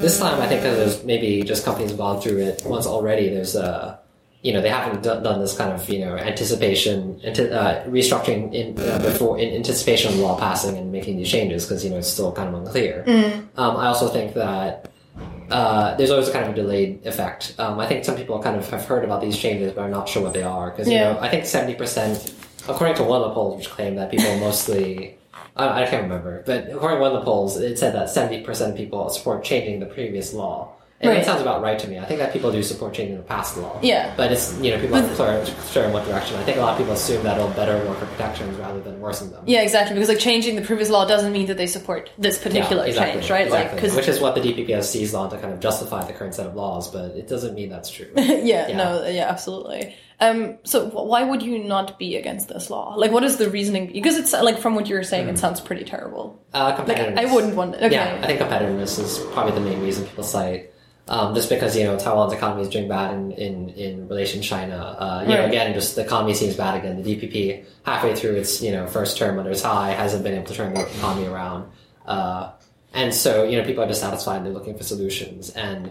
This time, I think that there's maybe just companies gone through it once already. There's a, you know, they haven't done, done this kind of you know anticipation, anti- uh, restructuring in uh, before in anticipation of law passing and making these changes because you know it's still kind of unclear. Um, I also think that uh, there's always a kind of a delayed effect. Um, I think some people kind of have heard about these changes but are not sure what they are because you know I think seventy percent, according to one of the polls, which claimed that people mostly. I, I can't remember, but according to one of the polls, it said that seventy percent of people support changing the previous law. And Right. that sounds about right to me. I think that people do support changing the past law. Yeah. But it's you know people aren't clear, sure in what direction. I think a lot of people assume that it'll better worker protections rather than worsen them. Yeah, exactly. Because like changing the previous law doesn't mean that they support this particular Yeah, exactly, change, right? Like, Exactly. because Which is what the DPP has seized on to kind of justify the current set of laws, but it doesn't mean that's true. yeah, Yeah. no, yeah, absolutely. Um, so why would you not be against this law? Like, what is the reasoning? Because it's like from what you're saying, it sounds pretty terrible. Uh, Like. I wouldn't want. Okay, Yeah, I think competitiveness is probably the main reason people cite. Um, just because you know Taiwan's economy is doing bad in, in, in relation to China. Uh, you know, again, just the economy seems bad again. The DPP halfway through its you know first term under its high hasn't been able to turn the economy around. Uh, and so you know people are dissatisfied. And they're looking for solutions and.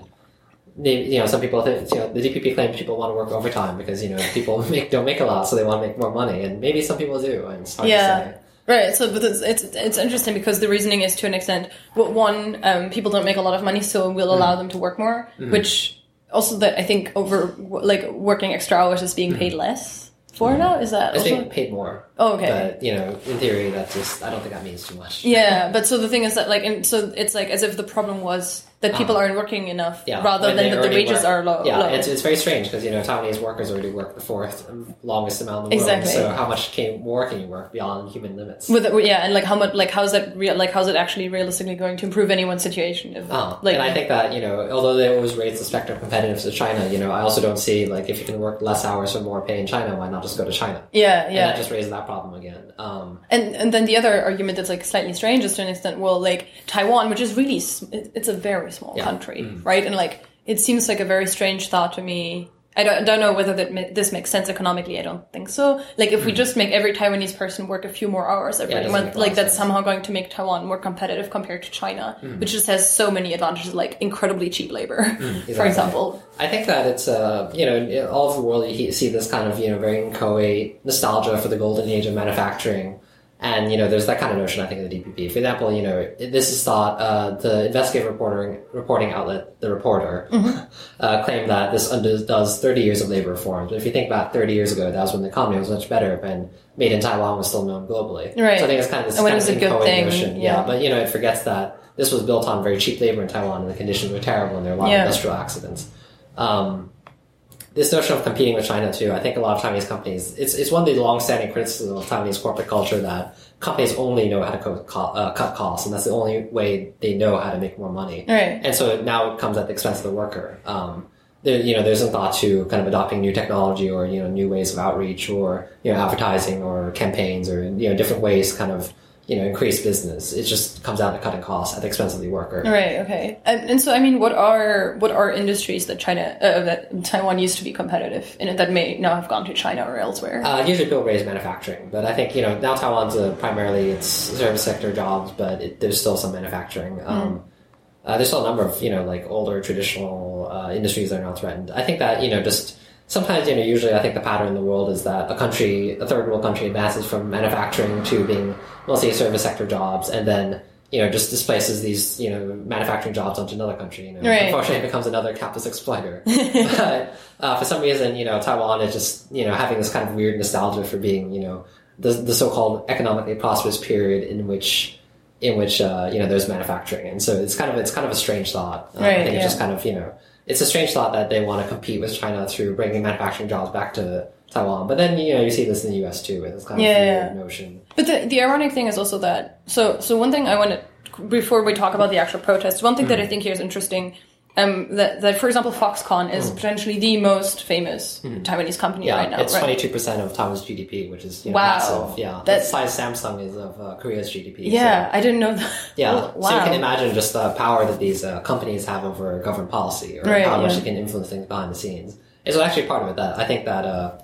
They, you know, some people think, you know, the DPP claims people want to work overtime because, you know, people make, don't make a lot, so they want to make more money. And maybe some people do, and it's hard to say. Right, so but it's, it's it's interesting because the reasoning is to an extent. Well, one, um, people don't make a lot of money, so we'll allow mm-hmm. them to work more. Mm-hmm. Which also that I think over like working extra hours is being paid mm-hmm. less for now. Is that It's also? being paid more. Oh, okay. But, you know, in theory, that just, I don't think that means too much. Yeah, but so the thing is that like, and so it's like as if the problem was that people aren't working enough. Yeah, rather than that the wages work- are low. Yeah, low. it's, it's very strange because you know Taiwanese workers already work the fourth longest amount in the Exactly. world. So how much can, more can you work beyond human limits? With yeah, and like how much, like how's that real, like how's it actually realistically going to improve anyone's situation? If Oh, like, and I think that you know, although they always raise the specter of competitiveness to China, you know, I also don't see like if you can work less hours for more pay in China, why not just go to China? yeah, yeah, And that just raises that problem again. Um, And and then the other argument that's like slightly strange is to an extent, well, like Taiwan, which is really it's a very small Yeah. country, right? And like it seems like a very strange thought to me. I don't, I don't know whether that ma- this makes sense economically. I don't think so. Like if we just make every Taiwanese person work a few more hours every Mm. Yeah, month, make a lot like that's sense. somehow going to make Taiwan more competitive compared to China, Mm. which just has so many advantages, like incredibly cheap labor, for Mm, exactly. example. I think that it's uh, you know all over the world you see this kind of you know very inchoate nostalgia for the golden age of manufacturing, and you know there's that kind of notion I think in the DPP. For example, you know this is thought uh, the investigative reporting reporting outlet, the Reporter, uh, claimed that this undoes 30 years of labor reforms. But if you think about 30 years ago, that was when the economy was much better and made in Taiwan was still known globally. Right. So I think it's kind of this And when kind of a good thing, notion. yeah. yeah, but you know it forgets that this was built on very cheap labor in Taiwan and the conditions were terrible and there were a lot Yeah. of industrial accidents. Um, this notion of competing with China too, I think a lot of Chinese companies, it's, it's one of the long-standing criticisms of Taiwanese corporate culture that companies only know how to co- co- uh, cut costs, and that's the only way they know how to make more money. Right. And so now it comes at the expense of the worker. Um, there, you know, there's a thought to kind of adopting new technology or you know new ways of outreach or you know advertising or campaigns or you know different ways kind of you know increase business. It just comes down to cutting costs at the expense of the worker. Right. Okay. And, and so, I mean, what are what are industries that China uh, that Taiwan used to be competitive in that may now have gone to China or elsewhere? Uh, usually people raise manufacturing, but I think you know now Taiwan's uh, primarily it's service sector jobs, but it, there's still some manufacturing. Um, uh, there's still a number of you know like older traditional uh, industries that are now threatened. I think that you know just sometimes you know usually I think the pattern in the world is that a country, a third world country, advances from manufacturing to being mostly service sector jobs, and then you know just displaces these you know manufacturing jobs onto another country. You know, Right. unfortunately, it becomes another capitalist exploiter. but uh, for some reason, you know, Taiwan is just you know having this kind of weird nostalgia for being you know the the so-called economically prosperous period in which in which uh, you know there's manufacturing, and so it's kind of it's kind of a strange thought. Uh, I Right, think yeah. it's just kind of you know it's a strange thought that they want to compete with China through bringing manufacturing jobs back to Taiwan. But then you know you see this in the U.S. too with this kind Yeah, of yeah. notion. But the, the ironic thing is also that so so one thing I want to before we talk about the actual protests, one thing that mm. I think here is interesting. Um, that, that for example, Foxconn is potentially the most famous Taiwanese company. Yeah, right now. it's twenty two percent of Taiwan's GDP, which is you know, Wow. massive. Yeah, That's- the size Samsung is of uh, Korea's GDP. Yeah, so- I didn't know that. Yeah, Oh, wow. so you can imagine just the power that these uh, companies have over government policy, or Right, how much yeah. they can influence things behind the scenes. It's actually part of it that I think that uh,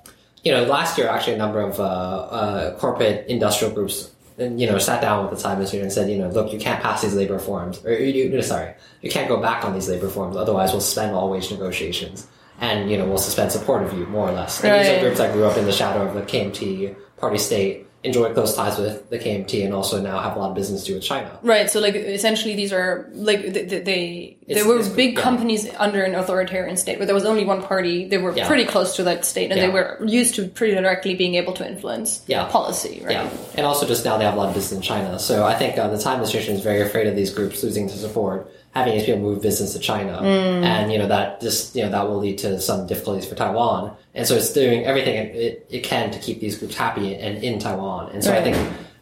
you know last year actually a number of uh, uh, corporate industrial groups and you know sat down with the Tsai administration and said, you know, look, you can't pass these labor reforms, or you, you, sorry, you can't go back on these labor reforms, otherwise we'll suspend all wage negotiations, and you know we'll suspend support of you more or less. And these are groups that grew up in the shadow of the KMT party state, enjoy close ties with the KMT, and also now have a lot of business to do with China. Right. So like essentially these are like they they, were big yeah. companies under an authoritarian state where there was only one party. They were Yeah. pretty close to that state and they were used to pretty directly being able to influence Yeah. policy. Right. Yeah, and also just now they have a lot of business in China. So I think uh, the Tsai administration is very afraid of these groups losing to support, having these people move business to China, and you know that just you know that will lead to some difficulties for Taiwan. And so it's doing everything it, it can to keep these groups happy and in Taiwan. And so I think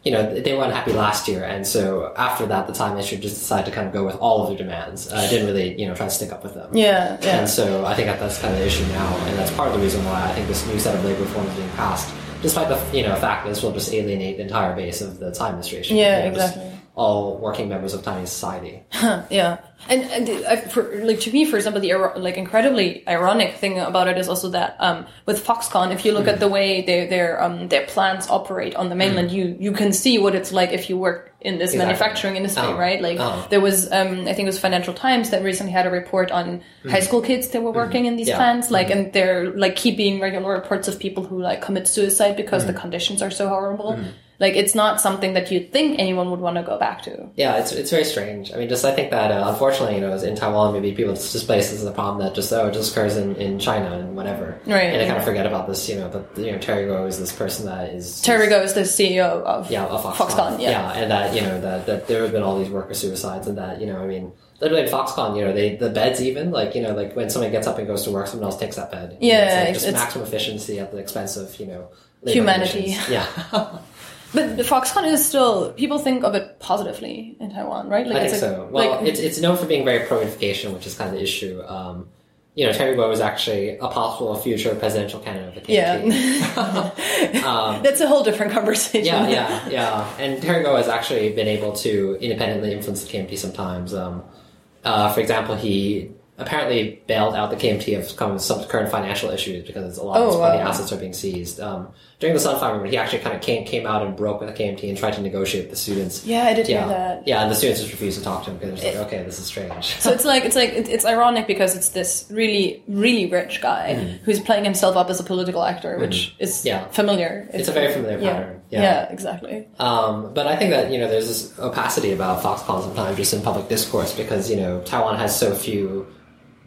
you know they weren't happy last year, and so after that, the Tsai administration just decided to kind of go with all of their demands. Uh, didn't really you know try to stick up with them. Yeah. Yeah. And so I think that that's kind of the issue now, and that's part of the reason why I think this new set of labor reforms is being passed, despite the you know fact that this will just alienate the entire base of the Tsai administration. Yeah, You know, just exactly. All working members of Chinese society. Yeah, and, and I, for, like to me, for example, the like incredibly ironic thing about it is also that um, with Foxconn, if you look at the way their their um, their plants operate on the mainland, mm. you you can see what it's like if you work in this Exactly. manufacturing industry, Oh. right? Like Oh. there was, um, I think it was Financial Times that recently had a report on mm. high school kids that were mm-hmm. working in these Yeah. plants, like, mm-hmm. and they're like keeping regular reports of people who like commit suicide because the mm. conditions are so horrible. Like it's not something that you'd think anyone would want to go back to. Yeah, it's it's very strange. I mean, just I think that uh, unfortunately, you know, in Taiwan, maybe people just displace this as a problem that just oh, it just occurs in, in China and whatever, Right, And they kind of forget about this. You know, that you know Terry Gou is this person that is Terry Gou is the CEO of yeah, of Foxconn. Foxconn, yeah. and that you know that, that there have been all these worker suicides, and that you know, I mean, literally in Foxconn, you know, they the beds even like you know, like when somebody gets up and goes to work, someone else takes that bed. You know, Yeah, it's like just it's- maximum efficiency at the expense of you know Humanity. conditions. Yeah, But the Foxconn is still people think of it positively in Taiwan, right? Like I think it's so. a, Well, like, it's it's known for being very pro unification, which is kind of the issue. Um, you know, Terry Gou is actually a possible future presidential candidate of the KMT. yeah. That's a whole different conversation. Um, Yeah, yeah, yeah. And Terry Gou has actually been able to independently influence the KMT sometimes. Um, uh, for example, he apparently bailed out the KMT of some- current financial issues because a lot of Oh, its wow. assets are being seized. Um, during the Sunflower movement, he actually kind of came came out and broke with the KMT and tried to negotiate with the students. Yeah, I did yeah, hear that. Yeah, and the students just refused to talk to him because they're like, okay, this is strange. So it's like it's like it's ironic because it's this really really rich guy who's playing himself up as a political actor, which is Mm-hmm. Yeah. familiar. It's a very familiar yeah. pattern. Yeah. Yeah. exactly. Um, but I think that you know there's this opacity about Foxconn sometimes just in public discourse because you know Taiwan has so few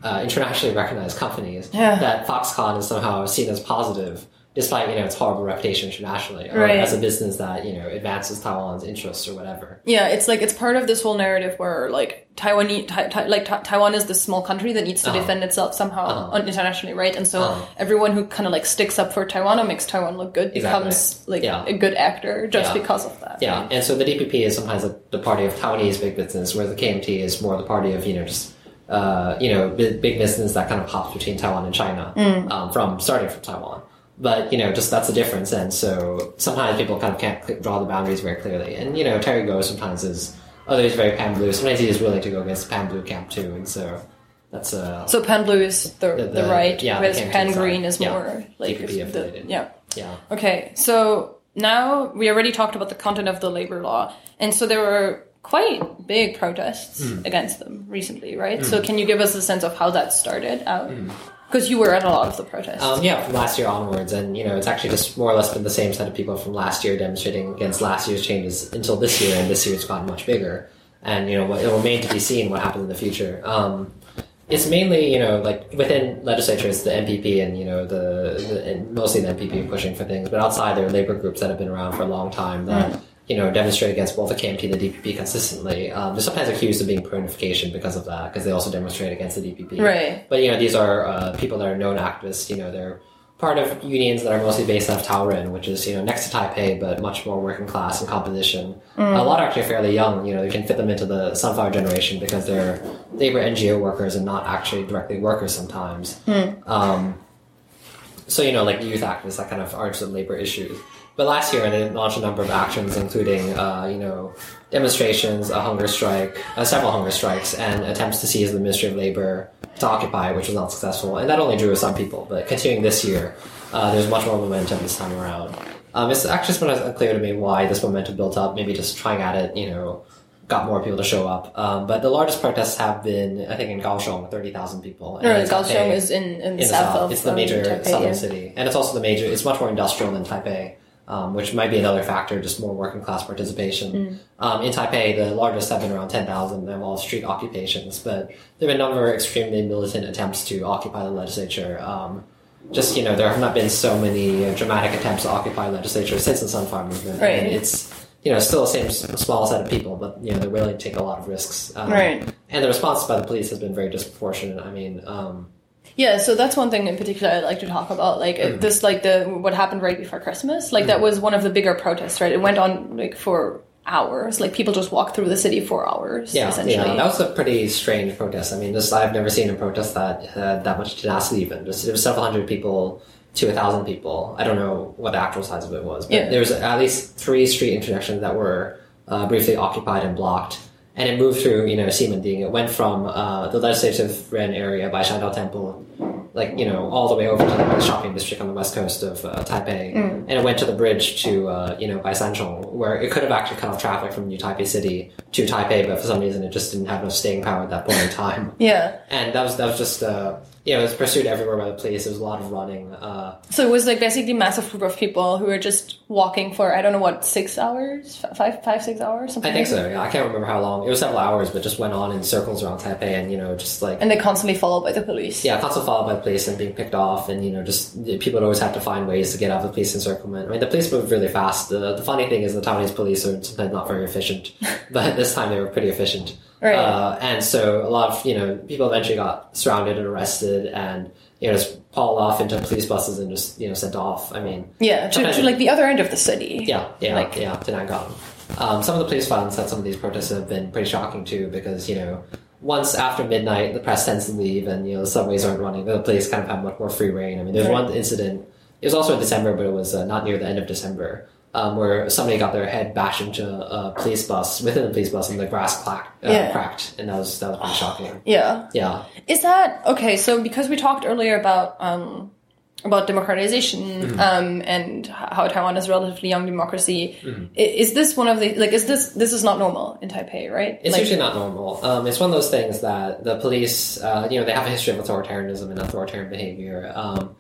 uh, internationally recognized companies Yeah. that Foxconn is somehow seen as positive, despite you know its horrible reputation internationally, or Right. as a business that you know advances Taiwan's interests or whatever. Yeah, it's like it's part of this whole narrative where like Taiwan, tai, tai, like Ta- Taiwan is this small country that needs to Uh-huh. defend itself somehow Uh-huh. internationally, right? And so Uh-huh. everyone who kind of like sticks up for Taiwan or makes Taiwan look good Exactly. becomes like Yeah. a good actor just Yeah. because of that. Yeah, and so the DPP is sometimes the, the party of Taiwanese big business, where the KMT is more the party of you know just uh, you know big, big business that kind of hops between Taiwan and China um, from starting from Taiwan. But you know, just that's the difference, and so sometimes people kind of can't draw the boundaries very clearly. And you know, Terry Gou sometimes is oh, he's very pan blue. Sometimes he is willing to go against the pan blue camp too, and so that's a So Pan Blue is the the, The- the- right, yeah, whereas pan green is Yeah. more like the, yeah. yeah. Okay, so now we already talked about the content of the labor law, and so there were quite big protests Hmm. against them recently, right? So can you give us a sense of how that started out? Because you were at a lot of the protests. Hmm. Um, yeah, from last year onwards, and you know, it's actually just more or less been the same set of people from last year demonstrating against last year's changes until this year, and this year it's gotten much bigger. And you know, what- it will remain to be seen what happens in the future. Um, it's mainly you know like within legislature, it's the NPP and you know the, the and mostly the NPP pushing for things, but outside there are labor groups that have been around for a long time that. You know, demonstrate against both the KMT and the DPP consistently. Um, they're sometimes accused of being pro-unification because of that, because they also demonstrate against the DPP. Right. But you know, these are uh, people that are known activists. You know, they're part of unions that are mostly based out of Taoyuan, which is you know next to Taipei, but much more working class in composition. A lot are actually fairly young. You know, you can fit them into the sunflower generation because they're labor NGO workers and not actually directly workers sometimes. Um, so you know, like youth activists that kind of in labor issues. But last year, they launched a number of actions, including uh, you know demonstrations, a hunger strike, uh, several hunger strikes, and attempts to seize the Ministry of Labor to occupy, which was not successful. And that only drew some people. But continuing this year, uh, there's much more momentum this time around. Um, it's actually sometimes unclear to me why this momentum built up. Maybe just trying at it, you know, got more people to show up. Um, but the largest protests have been, I think, in Kaohsiung, thirty thousand people. No, And in Kaohsiung Taipei- is in, in, in the south, south. It's the um, major Taipei, southern yeah. city, and it's also the major. It's much more industrial than Taipei, um, which might be another factor, just more working class participation. Mm. Um, in Taipei, the largest have been around ten thousand. They've all street occupations, but there have been a number of extremely militant attempts to occupy the legislature. Um, just you know, there have not been so many uh, dramatic attempts to occupy legislature since the Sunflower Movement. Right. And it's you know still the same small set of people, but you know they're willing to take a lot of risks. Um, Right. And the response by the police has been very disproportionate. I mean. Yeah, so that's one thing in particular I'd like to talk about. Like Mm-hmm. uh this, like the what happened right before Christmas. Like that was one of the bigger protests, right? It went on like for hours. Like people just walked through the city for hours. Yeah, essentially. yeah, that was a pretty strange protest. I mean, just I've never seen a protest that had that much tenacity. Even just it was several hundred people to a thousand people. I don't know what the actual size of it was, but Yeah. there was at least three street intersections that were uh, briefly occupied and blocked. And it moved through, you know, Ximending. It went from uh, the legislative Yuan area by Shandao Temple, like you know, all the way over to the shopping district on the west coast of uh, Taipei, and it went to the bridge to uh, you know by Sanchong, where it could have actually cut off traffic from New Taipei City to Taipei, but for some reason it just didn't have enough staying power at that point in time. yeah. And that was that was just you know it was pursued everywhere by the police. There was a lot of running. Uh, So it was like basically a massive group of people who were just walking for I don't know what six hours, five, five, six hours, something. I think so. Yeah, I can't remember how long. It was several hours, but just went on in circles around Taipei, and you know just like And they constantly followed by the police. yeah, constant followed by the police and being picked off, and you know, just people would always have to find ways to get out of the police encirclement. I mean, the police moved really fast. The, the funny thing is, the Taiwanese police are sometimes not very efficient, but this time they were pretty efficient. Right. Uh, and so a lot of you know people eventually got surrounded and arrested, and you know just hauled off into police buses and just you know sent off. I mean, Yeah, to, to like the other end of the city. yeah, yeah, Like- yeah, to Nangang. Um, some of the police violence that some of these protests have been pretty shocking too, because you know, once after midnight, the press tends to leave, and you know the subways aren't running. The police kind of have much more free reign. I mean, there's Right. one incident. It was also in December, but it was uh, not near the end of December, um, where somebody got their head bashed into a police bus within the police bus, and the grass clacked, uh, Yeah. cracked, and that was that was pretty shocking. Yeah. Yeah, Is that okay? So because we talked earlier about um, about democratization Mm-hmm. um, and how Taiwan is a relatively young democracy, Mm-hmm. is this one of the like? Is this this is not normal in Taipei, right? It's like, usually not normal. Um, it's one of those things that the police, uh, you know, they have a history of authoritarianism and authoritarian behavior. Um,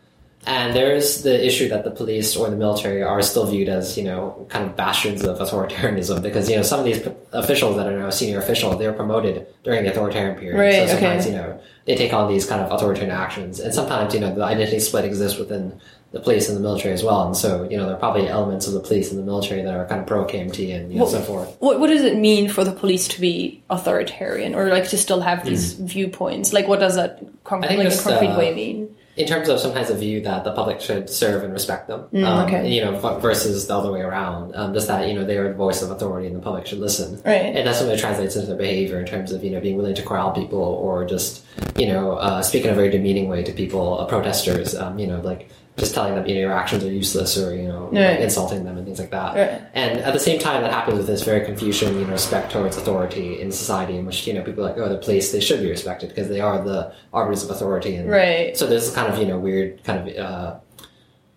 and there's the issue that the police or the military are still viewed as, you know, kind of bastions of authoritarianism because, you know, some of these p- officials that are now senior officials, they were promoted during the authoritarian period. Right, so sometimes, okay. you know, they take on these kind of authoritarian actions. And sometimes, you know, the identity split exists within the police and the military as well. And so, you know, there are probably elements of the police and the military that are kind of pro KMT and, you know, Well, so forth. What what does it mean for the police to be authoritarian or like to still have these viewpoints? Like, what does that con-. I think like a just, concrete uh, way mean? In terms of sometimes a view that the public should serve and respect them, Mm, um, okay. you know, versus the other way around. Um, just that you know they are the voice of authority and the public should listen. Right. And that's what it translates into their behavior in terms of you know being willing to corral people or just you know uh, speak in a very demeaning way to people, uh, protesters. Um, you know, like just telling them you know your actions are useless or you know Right. insulting them and things like that. Right. And at the same time, that happens with this very Confucian, you know, respect towards authority in society, in which you know people are like, oh, the police they should be respected because they are the arbiters of authority, and Right. so there's kind of you know weird kind of uh,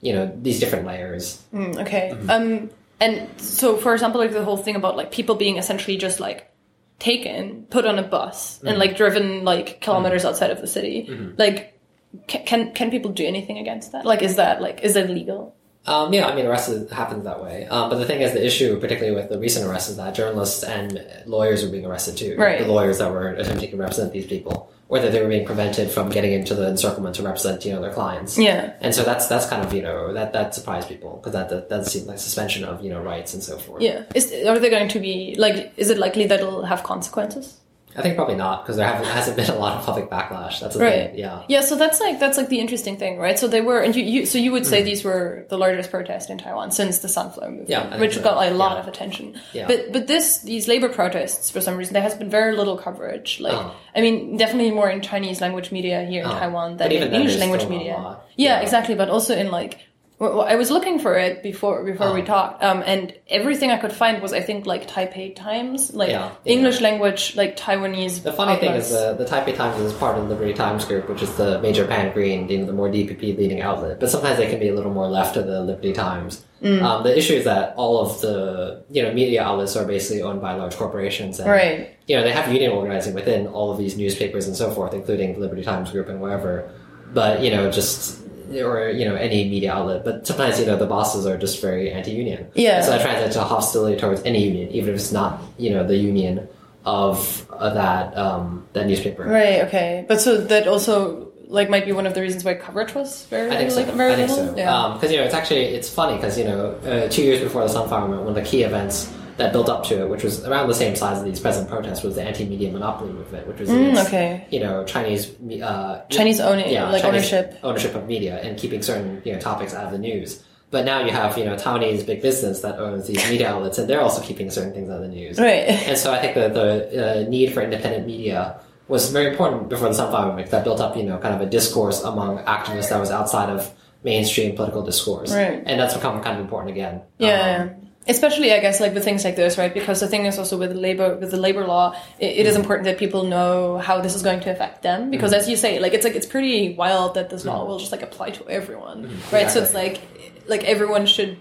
you know these different layers. Mm, okay. Mm-hmm. Um, and so, for example, like the whole thing about like people being essentially just like taken, put on a bus, Mm-hmm. and like driven like kilometers outside of the city. Like, ca- can can people do anything against that? Like, is that like is that legal? Um, yeah, I mean, arrests happens that way. Um, but the thing is, the issue, particularly with the recent arrests, is that journalists and lawyers are being arrested too. Right. The lawyers that were attempting to represent these people, or that they were being prevented from getting into the encirclement to represent, you know, their clients. Yeah. And so that's that's kind of you know that that surprised people because that, that that seemed like suspension of you know rights and so forth. Yeah. Is are they going to be like? Is it likely that it'll have consequences? I think probably not because there hasn't been a lot of public backlash. That's the Right. thing. Yeah. Yeah. So that's like that's like the interesting thing, right? So they were, and you, you so you would say mm. these were the largest protest in Taiwan since the Sunflower Movement. Yeah, which so. got like, a lot Yeah. of attention. Yeah. But but this these labor protests for some reason there has been very little coverage. Like Oh. I mean, definitely more in Chinese language media here in Oh. Taiwan than in English language media. Yeah, Yeah. exactly. But also in like Well, I was looking for it before before we Oh. talked, um, and everything I could find was I think like Taipei Times, like Yeah, English language, like Taiwanese. The funny thing is outlets. the, the Taipei Times is part of the Liberty Times group, which is the major pan green, the, the more DPP leading outlet. But sometimes they can be a little more left of the Liberty Times. Mm. Um, the issue is that all of the you know media outlets are basically owned by large corporations, and right. you know they have union organizing within all of these newspapers and so forth, including the Liberty Times group and wherever. But you know just or you know any media outlet. But sometimes you know the bosses are just very anti-union. Yeah. So that translates to hostility towards any union, even if it's not you know the union of uh, that um, that newspaper. Right. Okay. But so that also like might be one of the reasons why coverage was very I think so. like very I think little. so. Yeah. Because you know, it's actually it's funny because you know, uh, two years before the Sunflower Movement, one of the key events that built up to it, which was around the same size as these present protests, was the anti-media monopoly movement, which was Mm, against, okay. you know Chinese uh, Chinese owning, like Chinese ownership. ownership of media and keeping certain you know topics out of the news. But now you have you know Taiwanese big business that owns these media outlets, and they're also keeping certain things out of the news. Right. And so I think that the uh, need for independent media was very important before the Sunflower Movement. That built up, you know, kind of a discourse among activists that was outside of mainstream political discourse. Right. And that's become kind of important again. Yeah. Um, Especially, I guess, like with things like this, right? Because the thing is also with the labor, with the labor law, it, it Mm-hmm. is important that people know how this is going to affect them. Because, as you say, like it's like it's pretty wild that this law will just like apply to everyone, right? So it's Mm-hmm. Like like everyone should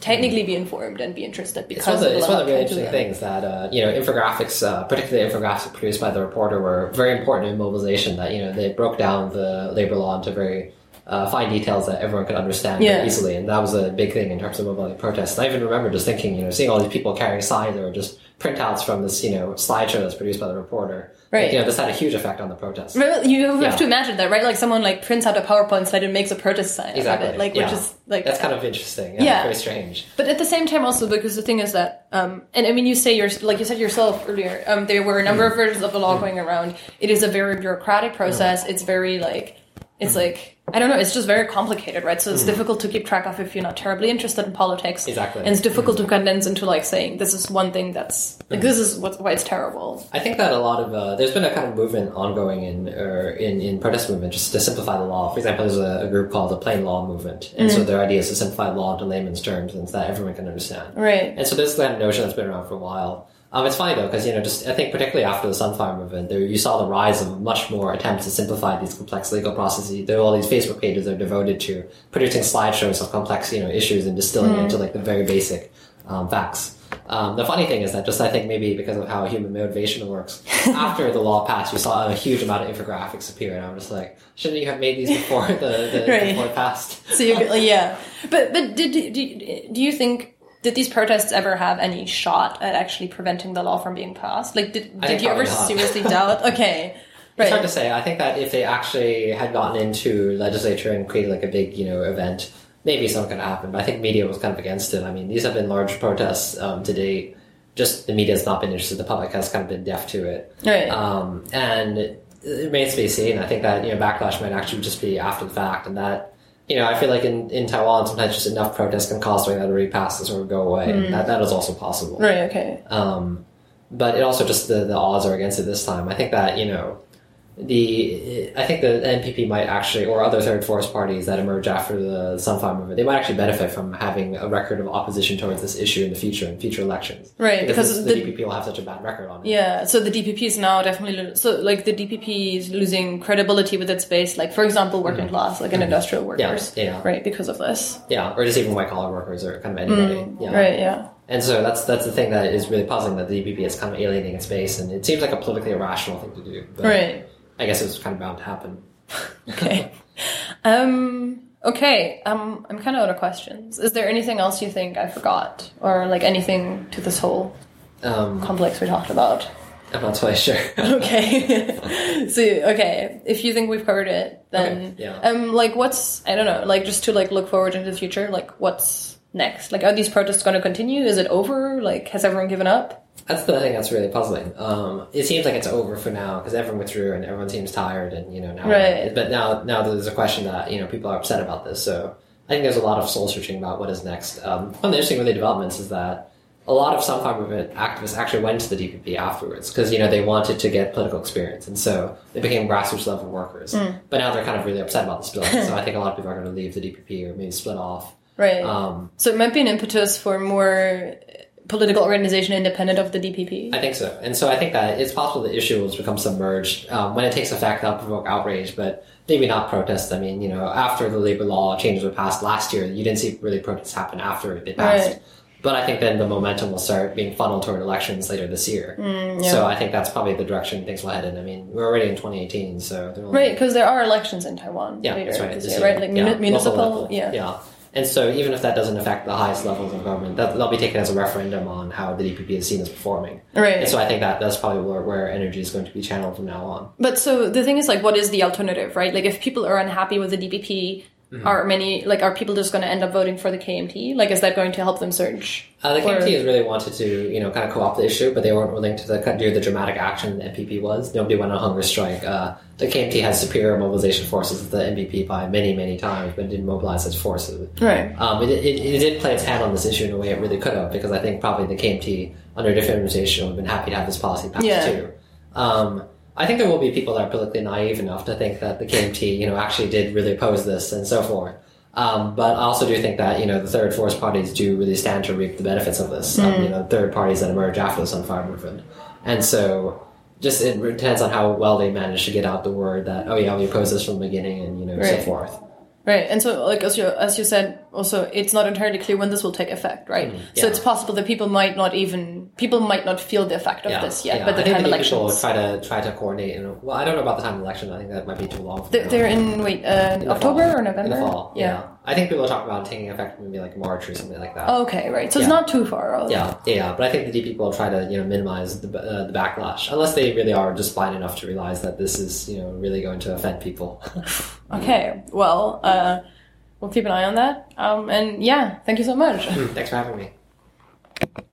technically be informed and be interested it's one because of the, of one of the really interesting things that, uh, you know, infographics, uh, particularly infographics produced by the reporter, were very important in mobilization. That, you know, they broke down the labor law into very uh, fine details that everyone could understand Yeah. easily. And that was a big thing in terms of mobilizing protests. And I even remember just thinking, you know, seeing all these people carrying signs that were just printouts from this, you know, slideshow that's produced by the reporter. Right. Like, you know, this had a huge effect on the protest. Right, You have Yeah. to imagine that, right? Like someone like prints out a PowerPoint slide and makes a protest sign Exactly. out of it, like yeah. which is like that's kind of interesting. Yeah, Yeah. very strange. But at the same time, also because the thing is that, um, and I mean, you say yours, like you said yourself earlier, um, there were a number Mm. of versions of the law going around. It is a very bureaucratic process. It's very like, it's Mm. like I don't know. It's just very complicated, right? So it's mm-hmm. difficult to keep track of if you're not terribly interested in politics. Exactly. and it's difficult mm-hmm. to condense into like saying this is one thing that's like this is what, why it's terrible. I think that a lot of uh, there's been a kind of movement ongoing in or in in protest movement just to simplify the law. For example, there's a, a group called the Plain Law Movement, and so their idea is to simplify law into layman's terms and so that everyone can understand. Right. And so this kind of notion that's been around for a while. Um, it's funny though because you know just I think particularly after the Sunflower Movement, there you saw the rise of much more attempts to simplify these complex legal processes. There are all these Facebook pages that are devoted to producing slideshows of complex you know issues and distilling it into like the very basic um, facts. Um, the funny thing is that just I think maybe because of how human motivation works, after the law passed, you saw a huge amount of infographics appear, and I'm just like, shouldn't you have made these before the, the Right. before it passed? So you yeah, but but did do, do you think did these protests ever have any shot at actually preventing the law from being passed? Like, did did you ever not. seriously doubt? Okay, It's hard to say. I think that if they actually had gotten into legislature and created like a big, you know, event, maybe something could happen. But I think media was kind of against it. I mean, these have been large protests um, to date. Just the media has not been interested. The public has kind of been deaf to it. right. Um, and it remains to be seen. I think that you know backlash might actually just be after the fact, and that you know I feel like in, in Taiwan sometimes just enough protests can cause something that already passes to sort of go away. And that that is also possible. right. Okay. Um, but it also just the, the odds are against it this time. I think that you know the I think the NPP might actually or other third force parties that emerge after the Sunflower movement they might actually benefit from having a record of opposition towards this issue in the future in future elections. Right, because this- the- the DPP will have such a bad record on it. Yeah. So the DPP is now definitely so like the DPP is losing credibility with its base. Like for example, working class, like an industrial workers, Mm-hmm. yeah. right, because of this. Yeah, or just even white collar workers or kind of anybody. yeah. Mm, Right. Yeah. And so that's that's the thing that is really puzzling that the DPP is kind of alienating its base, and it seems like a politically irrational thing to do. Right. I guess it's kind of bound to happen. Okay. um. Okay. Um. I'm kind of out of questions. Is there anything else you think I forgot, or like anything to this whole Um, complex we talked about? I'm not totally sure. Okay. so okay, if you think we've covered it, then Okay, yeah. um, like what's I don't know, like just to like look forward into the future, like what's next? Like, are these protests going to continue? Is it over? Like, has everyone given up? That's the thing that's really puzzling. Um, it seems like it's over for now because everyone withdrew and everyone seems tired, and you know now. Right. But now, now there's a question that you know people are upset about this. So I think there's a lot of soul searching about what is next. Um, one of the interesting really developments is that a lot of Sunflower Movement activists actually went to the DPP afterwards because you know they wanted to get political experience, and so they became grassroots level workers. But now they're kind of really upset about the split. so I think a lot of people are going to leave the DPP or maybe split off. Right. Um, so it might be an impetus for more political organization independent of the DPP. I think so, and so I think that it's possible the issue will become submerged um, when it takes effect. That'll provoke outrage, but maybe not protests. I mean, you know, after the labor law changes were passed last year, you didn't see really protests happen after it passed. Right. But I think then the momentum will start being funneled toward elections later this year. Mm, yeah. So I think that's probably the direction things will head in. I mean, we're already in 2018, so Right, because there are elections in Taiwan yeah, later that's right. this year, year. right? Like Yeah, municipal, yeah. yeah. And so even if that doesn't affect the highest levels of government, that, that'll be taken as a referendum on how the DPP is seen as performing. Right. And so I think that that's probably where, where energy is going to be channeled from now on. But so the thing is, like, what is the alternative, right? Like, if people are unhappy with the DPP, Mm-hmm. are many like are people just going to end up voting for the KMT? Like, is that going to help them surge? Uh, the Or- KMT has really wanted to, you know, kind of co-opt the issue, but they weren't willing to the, do the dramatic action the NPP was. Nobody went on hunger strike. Uh, the KMT has superior mobilization forces to the NPP by many, many times, but didn't mobilize its forces. Right. Um, it, it, it did play its hand on this issue in a way it really could have, because I think probably the KMT, under a different administration, would have been happy to have this policy passed Yeah. too. Um, I think there will be people that are politically naive enough to think that the KMT, you know, actually did really oppose this and so forth. Um, but I also do think that you know the third force parties do really stand to reap the benefits of this. Um, you know, third parties that emerge after the Sunflower Movement, and so just it depends on how well they manage to get out the word that oh yeah we oppose this from the beginning and you know so forth. Right, and so like as you as you said, also it's not entirely clear when this will take effect, right? So Mm, yeah. it's possible that people might not even people might not feel the effect of Yeah, this yet. yeah. But the I think time people elections, try to try to coordinate. You know, well, I don't know about the time of election. I think that might be too long. they're, they're in wait uh, In October fall. or November? In the fall, yeah. I think people talk about taking effect maybe like March or something like that. Okay, right. So it's not too far off. Yeah, yeah, but I think the DP will try to you know minimize the uh, the backlash unless they really are just blind enough to realize that this is you know really going to offend people. Okay. Well, uh, we'll keep an eye on that. Um, and yeah, thank you so much. Thanks for having me.